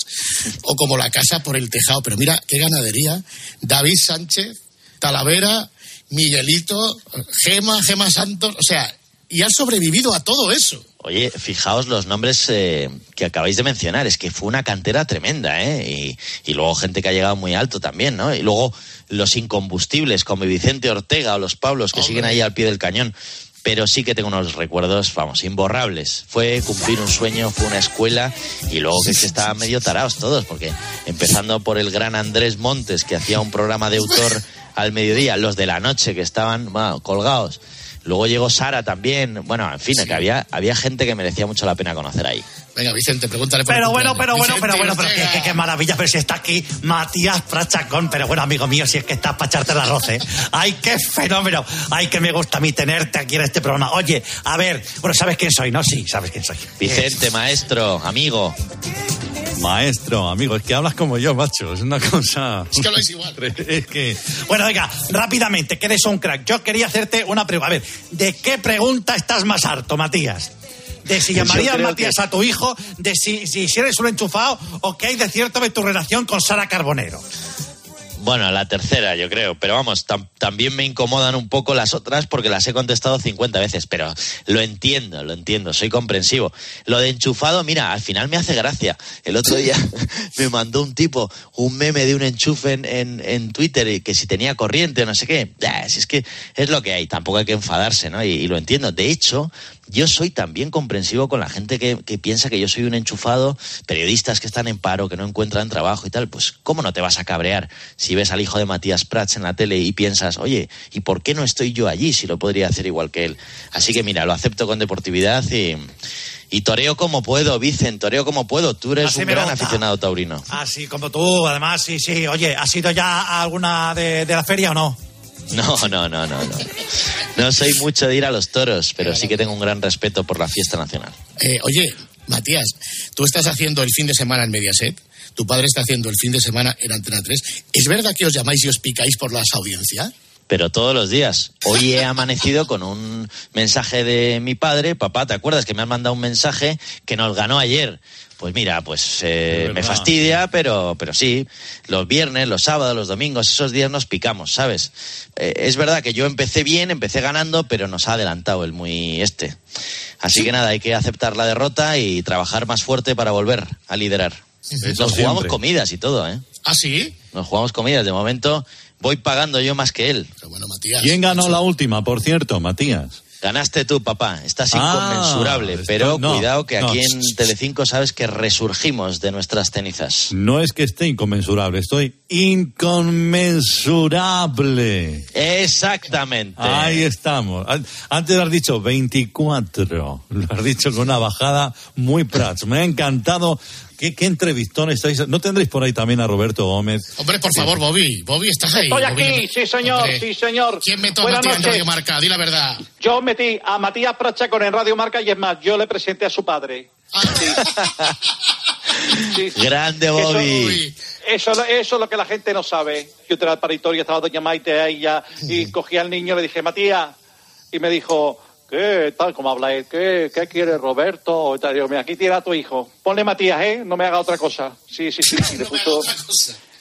o como La casa por el tejado. Pero mira, qué ganadería. David Sánchez, Talavera, Miguelito, Gema, Gema Santos. O sea, y has sobrevivido a todo eso. Oye, fijaos los nombres eh, que acabáis de mencionar, es que fue una cantera tremenda, ¿eh? Y, y luego gente que ha llegado muy alto también, ¿no? Y luego los incombustibles como Vicente Ortega o los Pablos que siguen ahí al pie del cañón. Pero sí que tengo unos recuerdos, vamos, imborrables. Fue cumplir un sueño, fue una escuela y luego que, que estaban medio tarados todos, porque empezando por el gran Andrés Montes, que hacía un programa de autor al mediodía, los de la noche que estaban bueno, colgados. Luego llegó Sara también. Bueno, en fin, que había, había gente que merecía mucho la pena conocer ahí. Venga, Vicente, pregúntale por Pero bueno, pero bueno, pero bueno, pero qué- qué maravilla, pero si está aquí Matías Prachacón, pero bueno, amigo mío, si es que estás para echarte el arroz, ¿eh? Ay, qué fenómeno, ay, que me gusta a mí tenerte aquí en este programa. Oye, a ver, bueno, ¿sabes quién soy, no? Sí, sabes quién soy. Vicente, maestro, amigo. Maestro, amigo, es que hablas como yo, macho. Es una cosa. Es que habláis igual. Es que. Bueno, venga, rápidamente, que eres un crack. Yo quería hacerte una pregunta. A ver, ¿de qué pregunta estás más harto, Matías? ¿De si llamarías Matías que- a tu hijo? ¿De si, si, si eres un enchufado? ¿O qué hay de cierto de tu relación con Sara Carbonero? Bueno, la tercera, yo creo. Pero vamos, tam- también me incomodan un poco las otras porque las he contestado 50 veces. Pero lo entiendo, lo entiendo, soy comprensivo. Lo de enchufado, mira, al final me hace gracia. El otro día me mandó un tipo un meme de un enchufe en, en, Twitter y que si tenía corriente o no sé qué. Si es que es lo que hay, tampoco hay que enfadarse, ¿no? Y lo entiendo. De hecho, yo soy también comprensivo con la gente que, que piensa que yo soy un enchufado, periodistas que están en paro, que no encuentran trabajo y tal. Pues, ¿cómo no te vas a cabrear si ves al hijo de Matías Prats en la tele y piensas, oye, ¿y por qué no estoy yo allí si lo podría hacer igual que él? Así que mira, lo acepto con deportividad y, y toreo como puedo, Vicen, toreo como puedo. Tú eres Así un gran gusta. aficionado taurino. Así como tú, además, sí, sí. Oye, ¿has ido ya a alguna de, de la feria o no? No, no, no, no, no. No soy mucho de ir a los toros, pero sí que tengo un gran respeto por la fiesta nacional. Eh, oye, Matías, tú estás haciendo el fin de semana en Mediaset, tu padre está haciendo el fin de semana en Antena 3. ¿Es verdad que os llamáis y os picáis por las audiencias? pero todos los días. Hoy he amanecido con un mensaje de mi padre, papá, ¿te acuerdas que me has mandado un mensaje que nos ganó ayer? Pues mira, pues eh, me fastidia, pero, pero sí, los viernes, los sábados, los domingos, esos días nos picamos, ¿sabes? Eh, es verdad que yo empecé bien, empecé ganando, pero nos ha adelantado el muy este. Así que nada, hay que aceptar la derrota y trabajar más fuerte para volver a liderar. Eso Nos jugamos siempre. comidas y todo, ¿eh? ¿Ah, sí? Nos jugamos comidas. De momento voy pagando yo más que él. Pero bueno, Matías. ¿Quién ganó la última, por cierto, Matías? Ganaste tú, papá. Estás Ah, inconmensurable. pero no, cuidado que no. aquí en Telecinco sabes que resurgimos de nuestras cenizas. No es que esté inconmensurable, estoy inconmensurable. Exactamente. Ahí estamos. An- Antes lo has dicho 24. Lo has dicho con una bajada muy prats. Me ha encantado. ¿Qué, qué entrevistón estáis? ¿No tendréis por ahí también a Roberto Gómez? Hombre, por favor, Bobby. Bobby, ¿estás ahí? Estoy Bobby? aquí, sí señor, Hombre, sí señor. ¿Quién metió a Matías en. Radio Marca? Di la verdad. Yo metí a Matías Prachacón en Radio Marca y es más, yo le presenté a su padre. Sí. Sí. Grande Bobby. Eso, eso, eso es lo que la gente no sabe. Yo entré al paritorio, estaba doña Maite ahí ya, y cogí al niño y le dije, Matías, y me dijo, ¿qué tal? ¿Cómo habla él? ¿Qué, qué quiere Roberto? Y tal. Digo, mira, aquí tiene a tu hijo. Ponle Matías, ¿eh? No me haga otra cosa. Sí, sí, sí. Y le puso,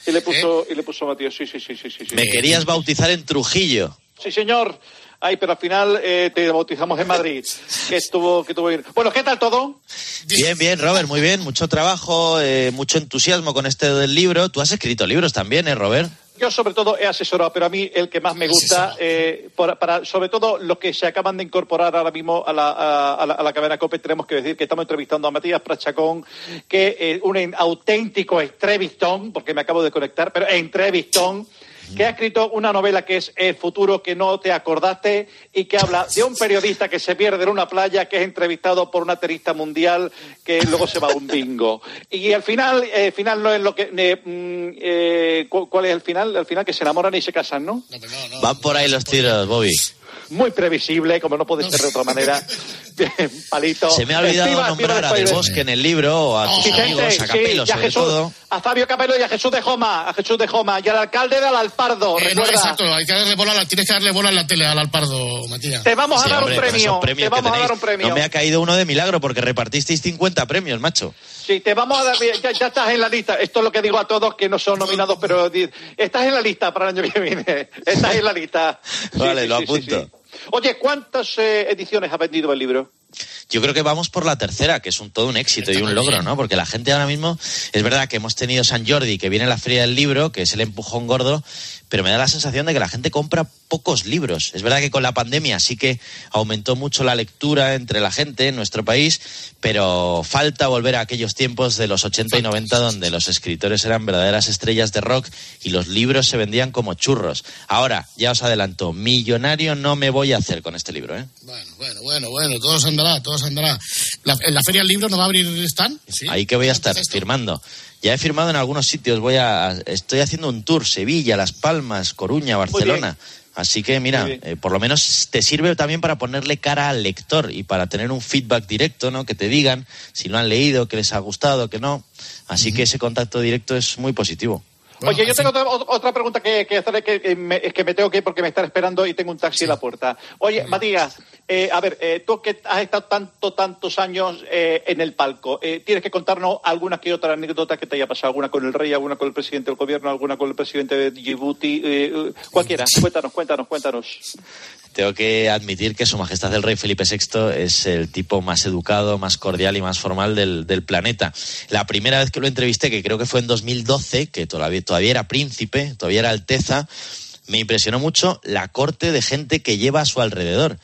y le puso, y le puso Matías. Sí, sí, sí, sí, sí. sí. Me querías bautizar en Trujillo. Sí, señor. Ay, pero al final eh, te bautizamos en Madrid. Que estuvo, que estuvo bien. Bueno, ¿qué tal todo? Bien, bien, Robert, muy bien. Mucho trabajo, eh, mucho entusiasmo con este del libro. Tú has escrito libros también, ¿eh, Robert? Yo sobre todo he asesorado, pero a mí el que más me gusta, eh, por- para, sobre todo los que se acaban de incorporar ahora mismo a la, a, a la, a la cadena COPE, tenemos que decir que estamos entrevistando a Matías Prachacón, que es un auténtico entrevistón, porque me acabo de conectar, pero entrevistón, que ha escrito una novela que es El futuro que no te acordaste y que habla de un periodista que se pierde en una playa, que es entrevistado por una tenista mundial, que luego se va a un bingo. Y al final, eh, final no es lo que... eh, mm, eh, cu- ¿Cuál es el final? Al final que se enamoran y se casan, ¿no? Van por ahí los tiros, Bobby. Muy previsible, como no puede ser de otra manera. Bien, palito. Se me ha olvidado Encima- nombrar a Del Bosque en el libro, o a tus Vicente, amigos, a Capelo, sí, y a sobre Jesús, todo. a Fabio Capello y a Jesús de Joma, a Jesús de Joma y al alcalde de Alalpardo, Eh, no, recuerda. exacto, hay que darle bola a la, tienes que darle bola a la tele al Alpardo, Matías. Te vamos a Sí, dar hombre, un premio, te vamos a dar un premio. No me ha caído uno de milagro porque repartisteis 50 premios, macho. Sí, te vamos a dar, ya, ya estás en la lista. Esto es lo que digo a todos que no son nominados, pero estás en la lista para el año que viene. Estás en la lista. Sí, Vale, sí, lo sí, sí, apunto. Oye, ¿cuántas eh, ediciones ha vendido el libro? Yo creo que vamos por la tercera, que es un, todo un éxito y un logro, ¿no? Porque la gente ahora mismo, es verdad que hemos tenido San Jordi, que viene la feria del libro, que es el empujón gordo, pero me da la sensación de que la gente compra pocos libros. Es verdad que con la pandemia sí que aumentó mucho la lectura entre la gente en nuestro país, pero falta volver a aquellos tiempos de los 80 y 90 donde los escritores eran verdaderas estrellas de rock y los libros se vendían como churros. Ahora, ya os adelanto, millonario no me voy a hacer con este libro, ¿eh? Bueno, bueno, bueno, bueno, todo se andará, todo andará. La- ¿En la feria del libro no va a abrir stand? Sí. Ahí que voy a estar firmando. Ya he firmado en algunos sitios, voy a estoy haciendo un tour Sevilla, Las Palmas, Coruña, Barcelona. Así que mira, eh, por lo menos te sirve también para ponerle cara al lector y para tener un feedback directo, ¿no? Que te digan si lo han leído, que les ha gustado, que no. Así que ese contacto directo es muy positivo. Oye, yo tengo otra, otra pregunta que, que hacerle, que, que me, es que me tengo que ir porque me están esperando y tengo un taxi en la puerta. Oye, Matías, eh, a ver, eh, tú que has estado tanto, tantos años eh, en el palco, tienes que contarnos alguna que otra anécdota que te haya pasado, alguna con el rey, alguna con el presidente del gobierno, alguna con el presidente de Djibouti, cualquiera. Cuéntanos, cuéntanos, cuéntanos. Tengo que admitir que Su Majestad el Rey Felipe VI es el tipo más educado, más cordial y más formal del, del planeta. La primera vez que lo entrevisté, que creo que fue en 2012, que todavía, todavía era príncipe, todavía era alteza, me impresionó mucho la corte de gente que lleva a su alrededor.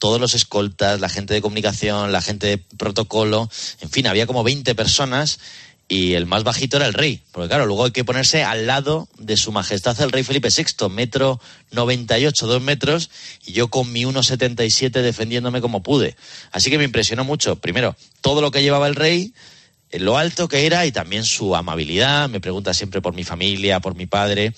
Todos los escoltas, la gente de comunicación, la gente de protocolo, en fin, había como 20 personas y el más bajito era el rey. Porque claro, luego hay que ponerse al lado de su majestad el rey Felipe VI, metro 98, dos metros, y yo con mi 1,77 defendiéndome como pude. Así que me impresionó mucho, primero, todo lo que llevaba el rey, lo alto que era y también su amabilidad, me pregunta siempre por mi familia, por mi padre,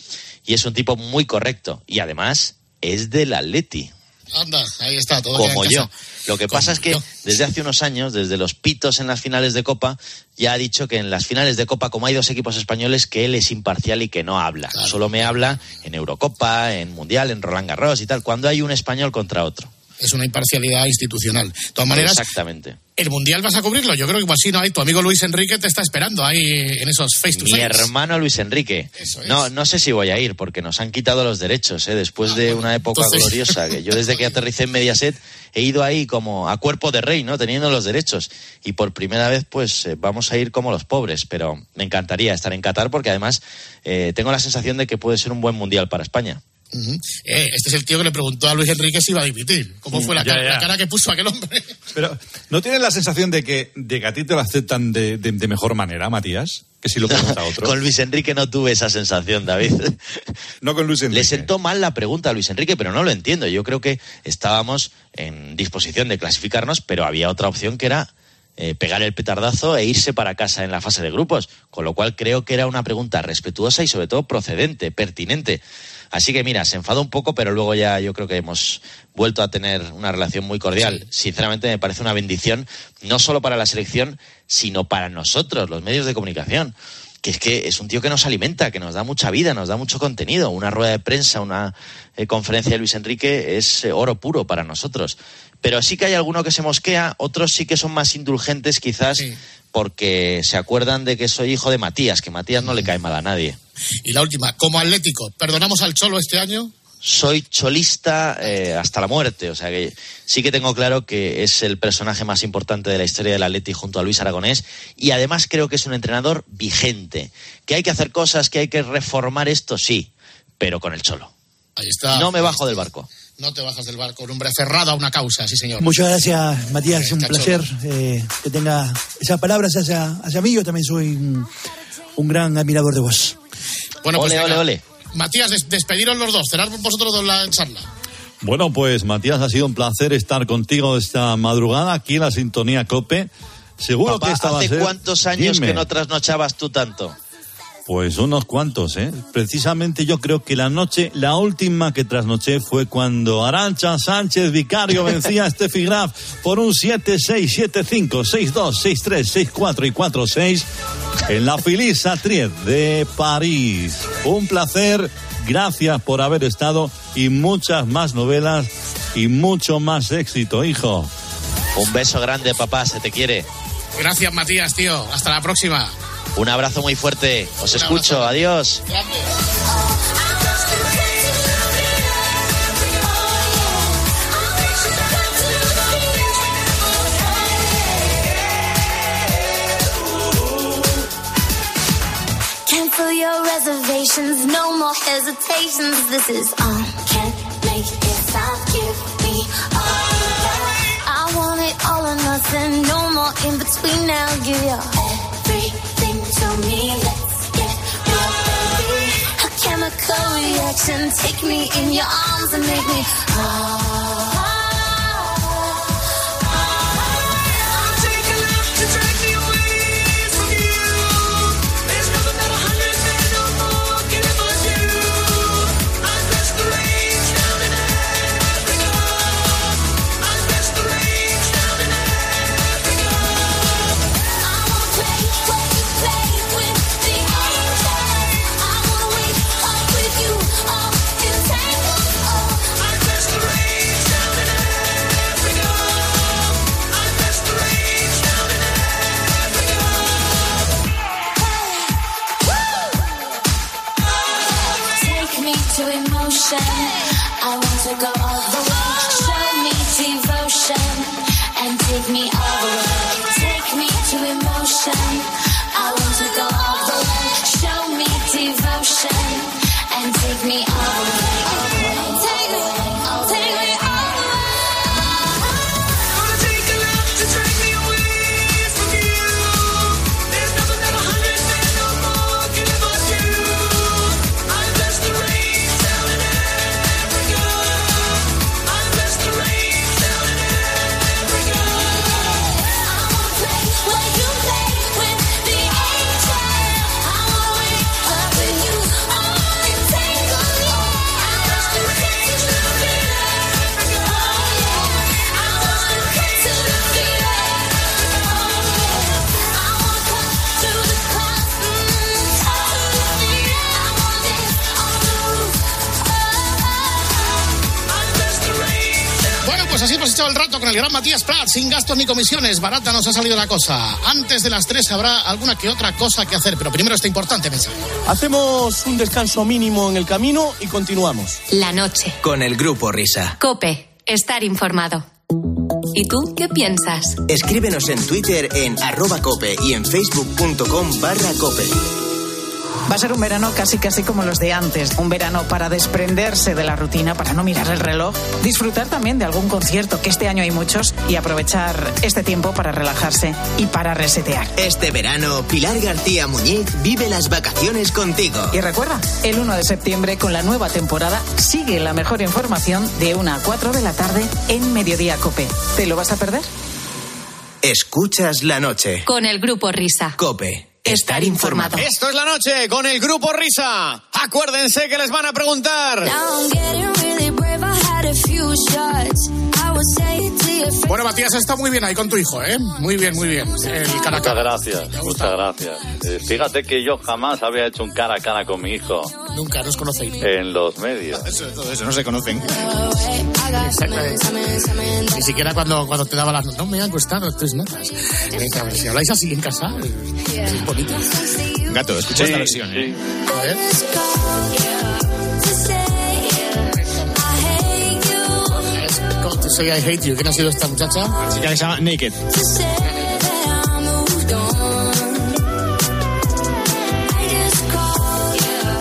y es un tipo muy correcto. Y además es del Atleti, Anda, ahí está, todo como en yo. casa. Lo que pasa es que desde hace unos años, desde los pitos en las finales de Copa, ya ha dicho que en las finales de Copa, como hay dos equipos españoles, que él es imparcial y que no habla. Solo me habla en Eurocopa, en Mundial, en Roland Garros y tal, cuando hay un español contra otro. Es una imparcialidad institucional. De todas maneras, Exactamente. ¿el Mundial vas a cubrirlo? Yo creo que igual sí, ¿no? Hay tu amigo Luis Enrique te está esperando ahí en esos face to Mi face. hermano Luis Enrique. No, no sé si voy a ir porque nos han quitado los derechos, ¿eh? después de una época entonces- gloriosa. Que yo desde que aterricé en Mediaset he ido ahí como a cuerpo de rey, ¿no? Teniendo los derechos. Y por primera vez, pues eh, vamos a ir como los pobres. Pero me encantaría estar en Qatar porque además eh, tengo la sensación de que puede ser un buen mundial para España. Eh, este es el tío que le preguntó a Luis Enrique si iba a dimitir. ¿Cómo fue la, Ya, cara, ya. la cara que puso aquel hombre? Pero, ¿no tienes la sensación de que, de que a ti te lo aceptan de, de- de mejor manera, Matías? Que si lo pregunta otro. Con Luis Enrique no tuve esa sensación, David. No con Luis Enrique. Le sentó mal la pregunta a Luis Enrique, pero no lo entiendo. Yo creo que estábamos en disposición de clasificarnos, pero había otra opción que era eh, pegar el petardazo e irse para casa en la fase de grupos. Con lo cual creo que era una pregunta respetuosa y sobre todo procedente, pertinente. Así que mira, se enfadó un poco, pero luego ya yo creo que hemos vuelto a tener una relación muy cordial. Sinceramente me parece una bendición, no solo para la selección, sino para nosotros, los medios de comunicación que es que es un tío que nos alimenta, que nos da mucha vida, nos da mucho contenido. Una rueda de prensa, una eh, conferencia de Luis Enrique es eh, oro puro para nosotros. Pero sí que hay alguno que se mosquea, otros sí que son más indulgentes quizás porque se acuerdan de que soy hijo de Matías, que Matías no le cae mal a nadie. Y la última, como Atlético, ¿perdonamos al Cholo este año? Soy cholista eh, hasta la muerte. O sea que sí que tengo claro que es el personaje más importante de la historia del Atleti junto a Luis Aragonés. Y además creo que es un entrenador vigente. Que hay que hacer cosas, que hay que reformar esto, sí, pero con el cholo. Ahí está. No me bajo del barco. No te bajas del barco, un hombre aferrado a una causa, sí señor. Muchas gracias, Matías. Es un Cachorro. placer eh, que tenga esas palabras hacia, hacia mí. Yo también soy un, un gran admirador de vos. Bueno, pues Ole, venga. ole, ole. Matías, des- despediros los dos, cerrar vosotros dos la charla. Bueno, pues Matías, ha sido un placer estar contigo esta madrugada aquí en la sintonía COPE. Seguro Papá, que esta va a ¿hace ser- cuántos años Dime. que no trasnochabas tú tanto? Pues unos cuantos, ¿eh? Precisamente yo creo que la noche, la última que trasnoché fue cuando Arancha Sánchez Vicario vencía a Steffi Graf por un 7-6, 7-5, 6-2, 6-3, 6-4 y 4-6 en la Filisa Triet de París. Un placer, gracias por haber estado y muchas más novelas y mucho más éxito, hijo. Un beso grande, papá, se te quiere. Gracias, Matías, tío. Hasta la próxima. Un abrazo muy fuerte. Os Un escucho. Abrazo. Adiós. Gracias. your reservations, no more hesitations. This is on. Can't make it stop. Give me all I want it all or nothing. No more in between now. Give your me. Let's get real, baby. A chemical reaction, take me in your arms and make me. ah. Ni comisiones. Barata nos ha salido la cosa. Antes de las tres habrá alguna que otra cosa que hacer, pero primero este importante mensaje. Hacemos un descanso mínimo en el camino y continuamos. La noche. Con el grupo Risa. Cope, estar informado. ¿Y tú qué piensas? Escríbenos en Twitter en arroba cope y en facebook.com barra cope. Va a ser un verano casi casi como los de antes, un verano para desprenderse de la rutina, para no mirar el reloj, disfrutar también de algún concierto, que este año hay muchos, y aprovechar este tiempo para relajarse y para resetear. Este verano, Pilar García Muñiz vive las vacaciones contigo. Y recuerda, el 1 de septiembre con la nueva temporada sigue la mejor información de 1 a 4 de la tarde en Mediodía Cope. ¿Te lo vas a perder? Escuchas la noche. Con el grupo Risa. Cope. Estar informado. Esto es la noche con el grupo Risa. Acuérdense que les van a preguntar. Bueno, Matías, está muy bien ahí con tu hijo, ¿eh? Muy bien, muy bien. El cara a Muchas gracias, muchas gracias. Eh, fíjate que yo jamás había hecho un cara a cara con mi hijo Nunca nos conocéis. en los medios. Eso, todo eso, no se conocen. Ni siquiera cuando, cuando te daba las notas. No me han gustado tus notas. Eh, a ver, Si habláis así en casa, es bonito. Gato, escucha esta versión. ¿eh? A ver. Say I Hate You. ¿Quién ha sido esta muchacha? La chica que se llama Naked.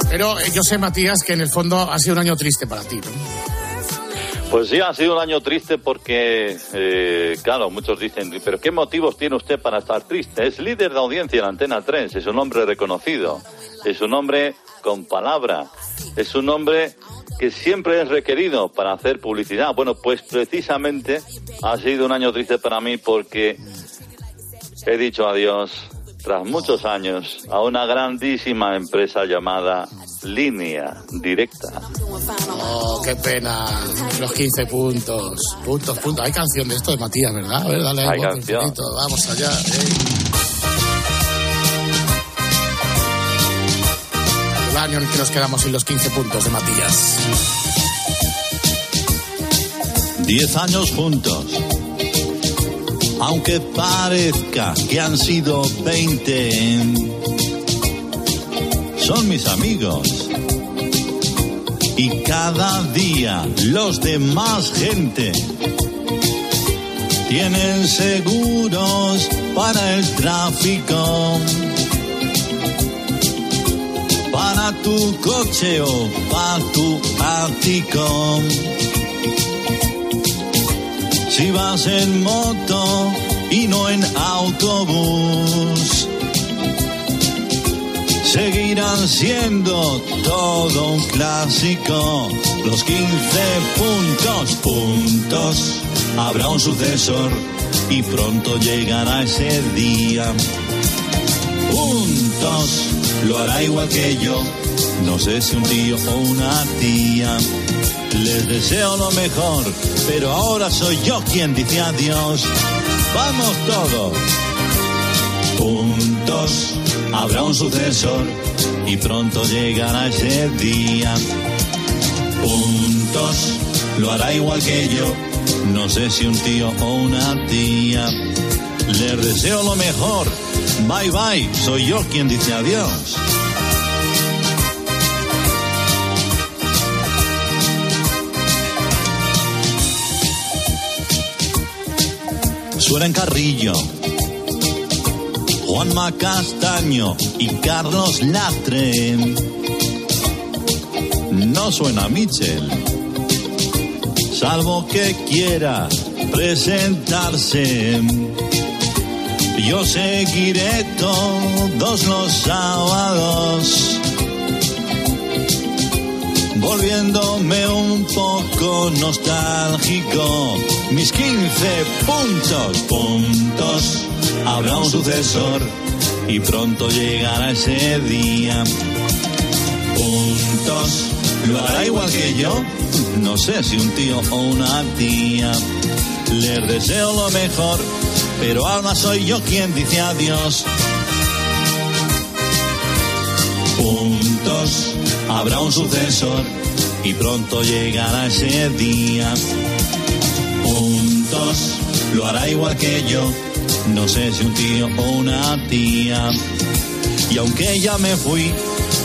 Pero eh, yo sé, Matías, que en el fondo ha sido un año triste para ti, ¿no? Pues sí, ha sido un año triste porque, eh, claro, muchos dicen, pero ¿qué motivos tiene usted para estar triste? Es líder de audiencia en Antena 3, es un hombre reconocido, es un hombre con palabra, es un hombre que siempre es requerido para hacer publicidad. Bueno, pues precisamente ha sido un año triste para mí porque he dicho adiós tras muchos años a una grandísima empresa llamada Línea Directa. Oh, qué pena. Los 15 puntos. Puntos, puntos. Hay canción de esto de Matías, ¿verdad? A ver, dale Hay canción. Vamos allá. eh. El año en el que nos quedamos sin los 15 puntos de Matías. Diez años juntos. Aunque parezca que han sido 20, son mis amigos. Y cada día los de más gente tienen seguros para el tráfico. Para tu coche o pa' tu ático. Si vas en moto y no en autobús, seguirán siendo todo un clásico. Los 15 puntos, puntos, habrá un sucesor y pronto llegará ese día. Puntos, lo hará igual que yo, no sé si un tío o una tía. Les deseo lo mejor, pero ahora soy yo quien dice adiós. Vamos todos. Puntos, habrá un sucesor y pronto llegará ese día. Puntos, lo hará igual que yo, no sé si un tío o una tía. Les deseo lo mejor. Bye bye, soy yo quien dice adiós. Suena en Carrillo, Juanma Castaño y Carlos Latre. No suena Michel, salvo que quiera presentarse. Yo seguiré todos los sábados, volviéndome un poco nostálgico. Mis 15 puntos, puntos, habrá un sucesor y pronto llegará ese día. Puntos, lo hará igual que yo, no sé si un tío o una tía. Les deseo lo mejor, pero ahora soy yo quien dice adiós. Puntos, habrá un sucesor y pronto llegará ese día. Puntos, lo hará igual que yo, no sé si un tío o una tía. Y aunque ya me fui,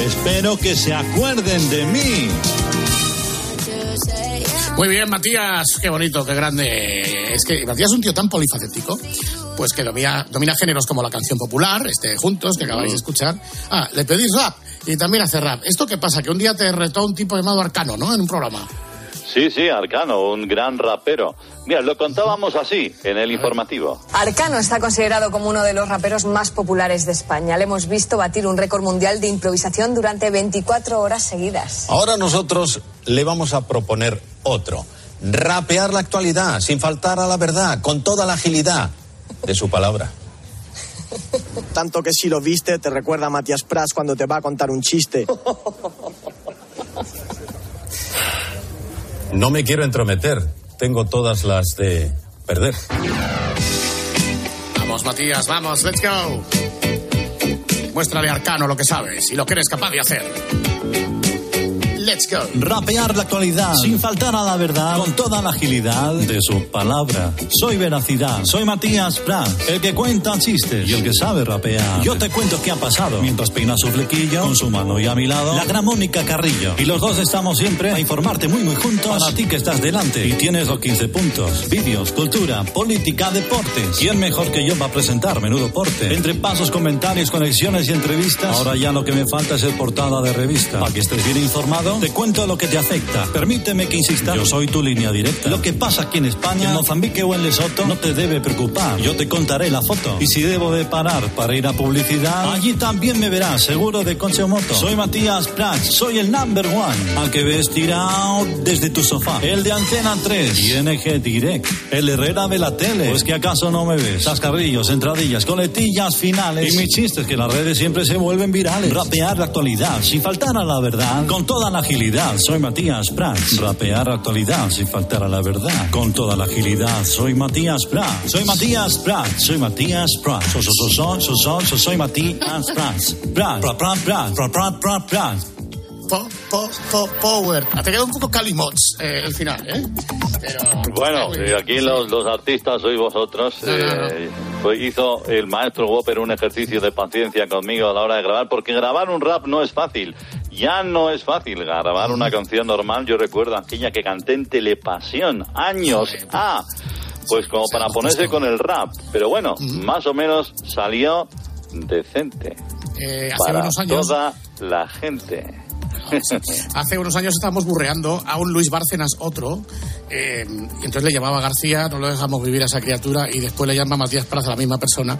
espero que se acuerden de mí. Muy bien, Matías, qué bonito, qué grande. Es que Matías es un tío tan polifacético, pues que domina, domina géneros como la canción popular, este Juntos, que acabáis de escuchar. Ah, le pedís rap y también hace rap. ¿Esto qué pasa? Que un día te retó un tipo llamado Arcano, ¿no? En un programa. Sí, sí, Arcano, un gran rapero. Mira, lo contábamos así, en el informativo. Arcano está considerado como uno de los raperos más populares de España. Le hemos visto batir un récord mundial de improvisación durante 24 horas seguidas. Ahora nosotros le vamos a proponer otro. Rapear la actualidad, sin faltar a la verdad, con toda la agilidad de su palabra. Tanto que si lo viste, te recuerda a Matías Prats cuando te va a contar un chiste. No me quiero entrometer. Tengo todas las de perder. Vamos, Matías, vamos, let's go. Muéstrale a Arcano lo que sabes y lo que eres capaz de hacer. Let's go. Rapear la actualidad sin faltar a la verdad con toda la agilidad de su palabra. Soy veracidad, soy Matías Prats, el que cuenta chistes y el que sabe rapear. Yo te cuento qué ha pasado mientras peinas su flequillo con su mano y a mi lado la gran Mónica Carrillo. Y los dos estamos siempre a informarte muy muy juntos para ti que estás delante y tienes los 15 puntos. Vídeos, cultura, política, deportes. ¿Quién mejor que yo va a presentar menudo porte? Entre pasos, comentarios, conexiones y entrevistas. Ahora ya lo que me falta es el portada de revista. Para que estés bien informado, te cuento lo que te afecta. Permíteme que insista, yo soy tu línea directa. Lo que pasa aquí en España, en Mozambique o en Lesoto, no te debe preocupar. Yo te contaré la foto. Y si debo de parar para ir a publicidad, allí también me verás, seguro de coche o moto. Soy Matías Prats, soy el number one. Al que ves tirado desde tu sofá. El de Antena 3, ING Direct. El Herrera de la tele. Pues que acaso no me ves. Chascarrillos, entradillas, coletillas finales. Y mis chistes que las redes siempre se vuelven virales. Rapear la actualidad, sin faltar a la verdad. Con toda la agilidad, soy Matías Prats. Rapear actualidad, sin faltar a la verdad. Con toda la agilidad, soy Matías Prats. Soy Matías Prats, soy Matías Prats. So, so, so, so, so, so, so, soy Matías Prats. Prats, Prats, Prats, Prats, Prats, Prats, Prats, Prats. Po, po, po, power. Te queda un poco Calimots eh, el final, ¿eh? Pero... Bueno, eh, aquí los, los artistas sois vosotros. No, no, no. Eh, pues hizo el maestro Whopper un ejercicio de paciencia conmigo a la hora de grabar, porque grabar un rap no es fácil. Ya no es fácil grabar una canción normal. Yo recuerdo aquella que canté en Telepasión, años Ah, pues como para ponerse con el rap. Pero bueno, más o menos salió decente. Eh, hace para unos años toda la gente. Hace unos años estábamos burreando a un Luis Bárcenas, otro, eh, entonces le llamaba García, no lo dejamos vivir a esa criatura, y después le llama Matías Praz a la misma persona,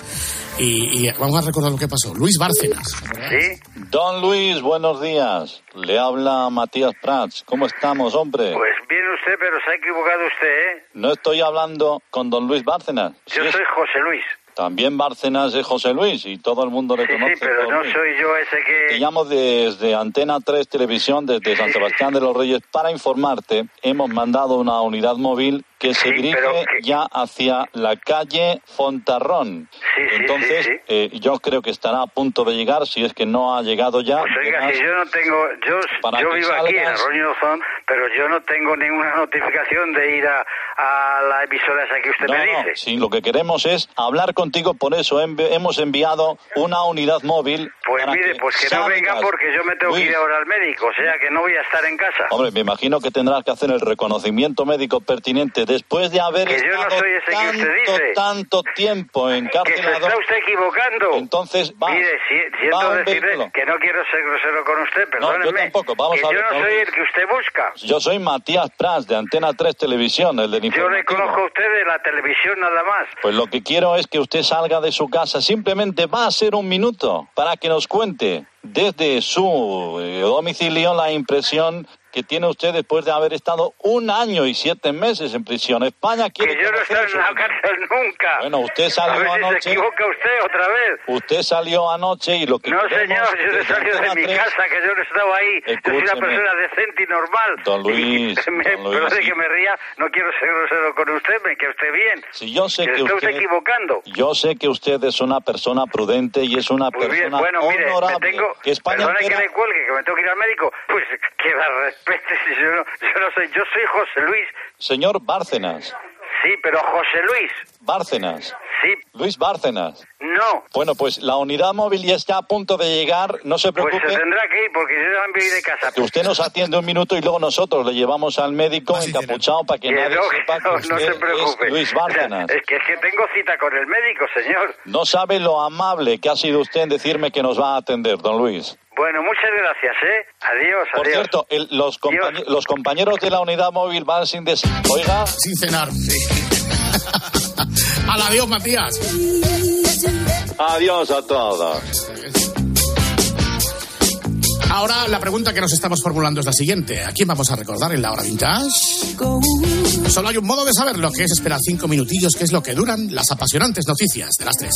y, y vamos a recordar lo que pasó. Luis Bárcenas. ¿Sí? Don Luis, buenos días. Le habla Matías Prats. ¿Cómo estamos, hombre? Pues bien usted, pero se ha equivocado usted, ¿eh? No estoy hablando con don Luis Bárcenas. Yo soy José Luis. También Bárcenas es José Luis y todo el mundo le Sí, conoce. sí, pero no Luis. soy yo ese Te que... llamo desde Antena 3 Televisión, desde San Sebastián de los Reyes, para informarte. Hemos mandado una unidad móvil que se Sí, dirige que- ya hacia la calle Fontarrón. sí, Entonces, sí, eh, yo creo que estará a punto de llegar, si es que no ha llegado ya. Pues oiga, Además, si yo no tengo... Yo, Para yo que vivo aquí en salgas- Arroyo Zón, pero yo no tengo ninguna notificación de ir a, a la emisora esa que usted No, me no, dice. sí, lo que queremos es hablar contigo, por eso envi- hemos enviado una unidad móvil. Pues para mire, pues que no salgas. vengan porque yo me tengo que ir Luis, ahora al médico, o sea que no voy a estar en casa. Hombre, me imagino que tendrás que hacer el reconocimiento médico pertinente después de haber Que yo no estado que tanto, usted dice. tanto tiempo Que se encarcelado. está usted equivocando. Entonces, va, Mire, si, va decirle que no quiero ser grosero con usted, perdóneme. yo tampoco, vamos que a yo ver, no vamos. soy el que usted busca. Yo soy Matías Prats de Antena 3 Televisión, el del Yo le conozco a usted de la televisión nada más. Pues lo que quiero es que usted salga de su casa. Simplemente va a ser un minuto para que nos cuente desde su eh, domicilio la impresión que tiene usted después de haber estado un año y siete meses en prisión. España quiere Que yo no conocer estoy en la cárcel nunca. Bueno, usted a salió ver si anoche. se equivoca usted otra vez. Usted salió anoche y lo que No, señor, yo he salido de mi 3 casa, que yo no estaba ahí. Yo soy una Escúcheme. persona decente y normal. Don Luis, Y me, don Luis, perdone sí. que me ría, no quiero ser grosero con usted, me que usted bien. Si yo sé que que está usted, usted equivocando. yo sé que usted es una persona prudente y es una Muy bien, persona bueno, mire, me honorable. tengo... que España entera- que le cuelgue, que me tengo que ir al médico. Pues que la respete, si yo no, yo no soy... Yo soy José Luis. Señor Bárcenas, Sí, pero José Luis. Bárcenas. Sí. Luis Bárcenas. No. Bueno, pues la unidad móvil ya está a punto de llegar, no se Pues preocupe. se tendrá que ir porque yo me voy de casa. que usted nos atiende un minuto y luego nosotros le llevamos al médico encapuchado para que Que nadie no, sepa que no, se preocupe. es Luis O sea, Bárcenas. es que es que tengo cita con el médico, señor. No sabe lo amable que ha sido usted en decirme que nos va a atender, don Luis. Bueno, muchas gracias, ¿eh? Adiós, Por adiós. cierto, el- los, los compañeros de la unidad móvil van sin des... Oiga. Sin cenar. Al adiós, Matías. Adiós a todos. Ahora la pregunta que nos estamos formulando es la siguiente. ¿A quién vamos a recordar en la hora vintage? Solo hay un modo de saberlo, que es esperar cinco minutillos, que es lo que duran las apasionantes noticias de las tres.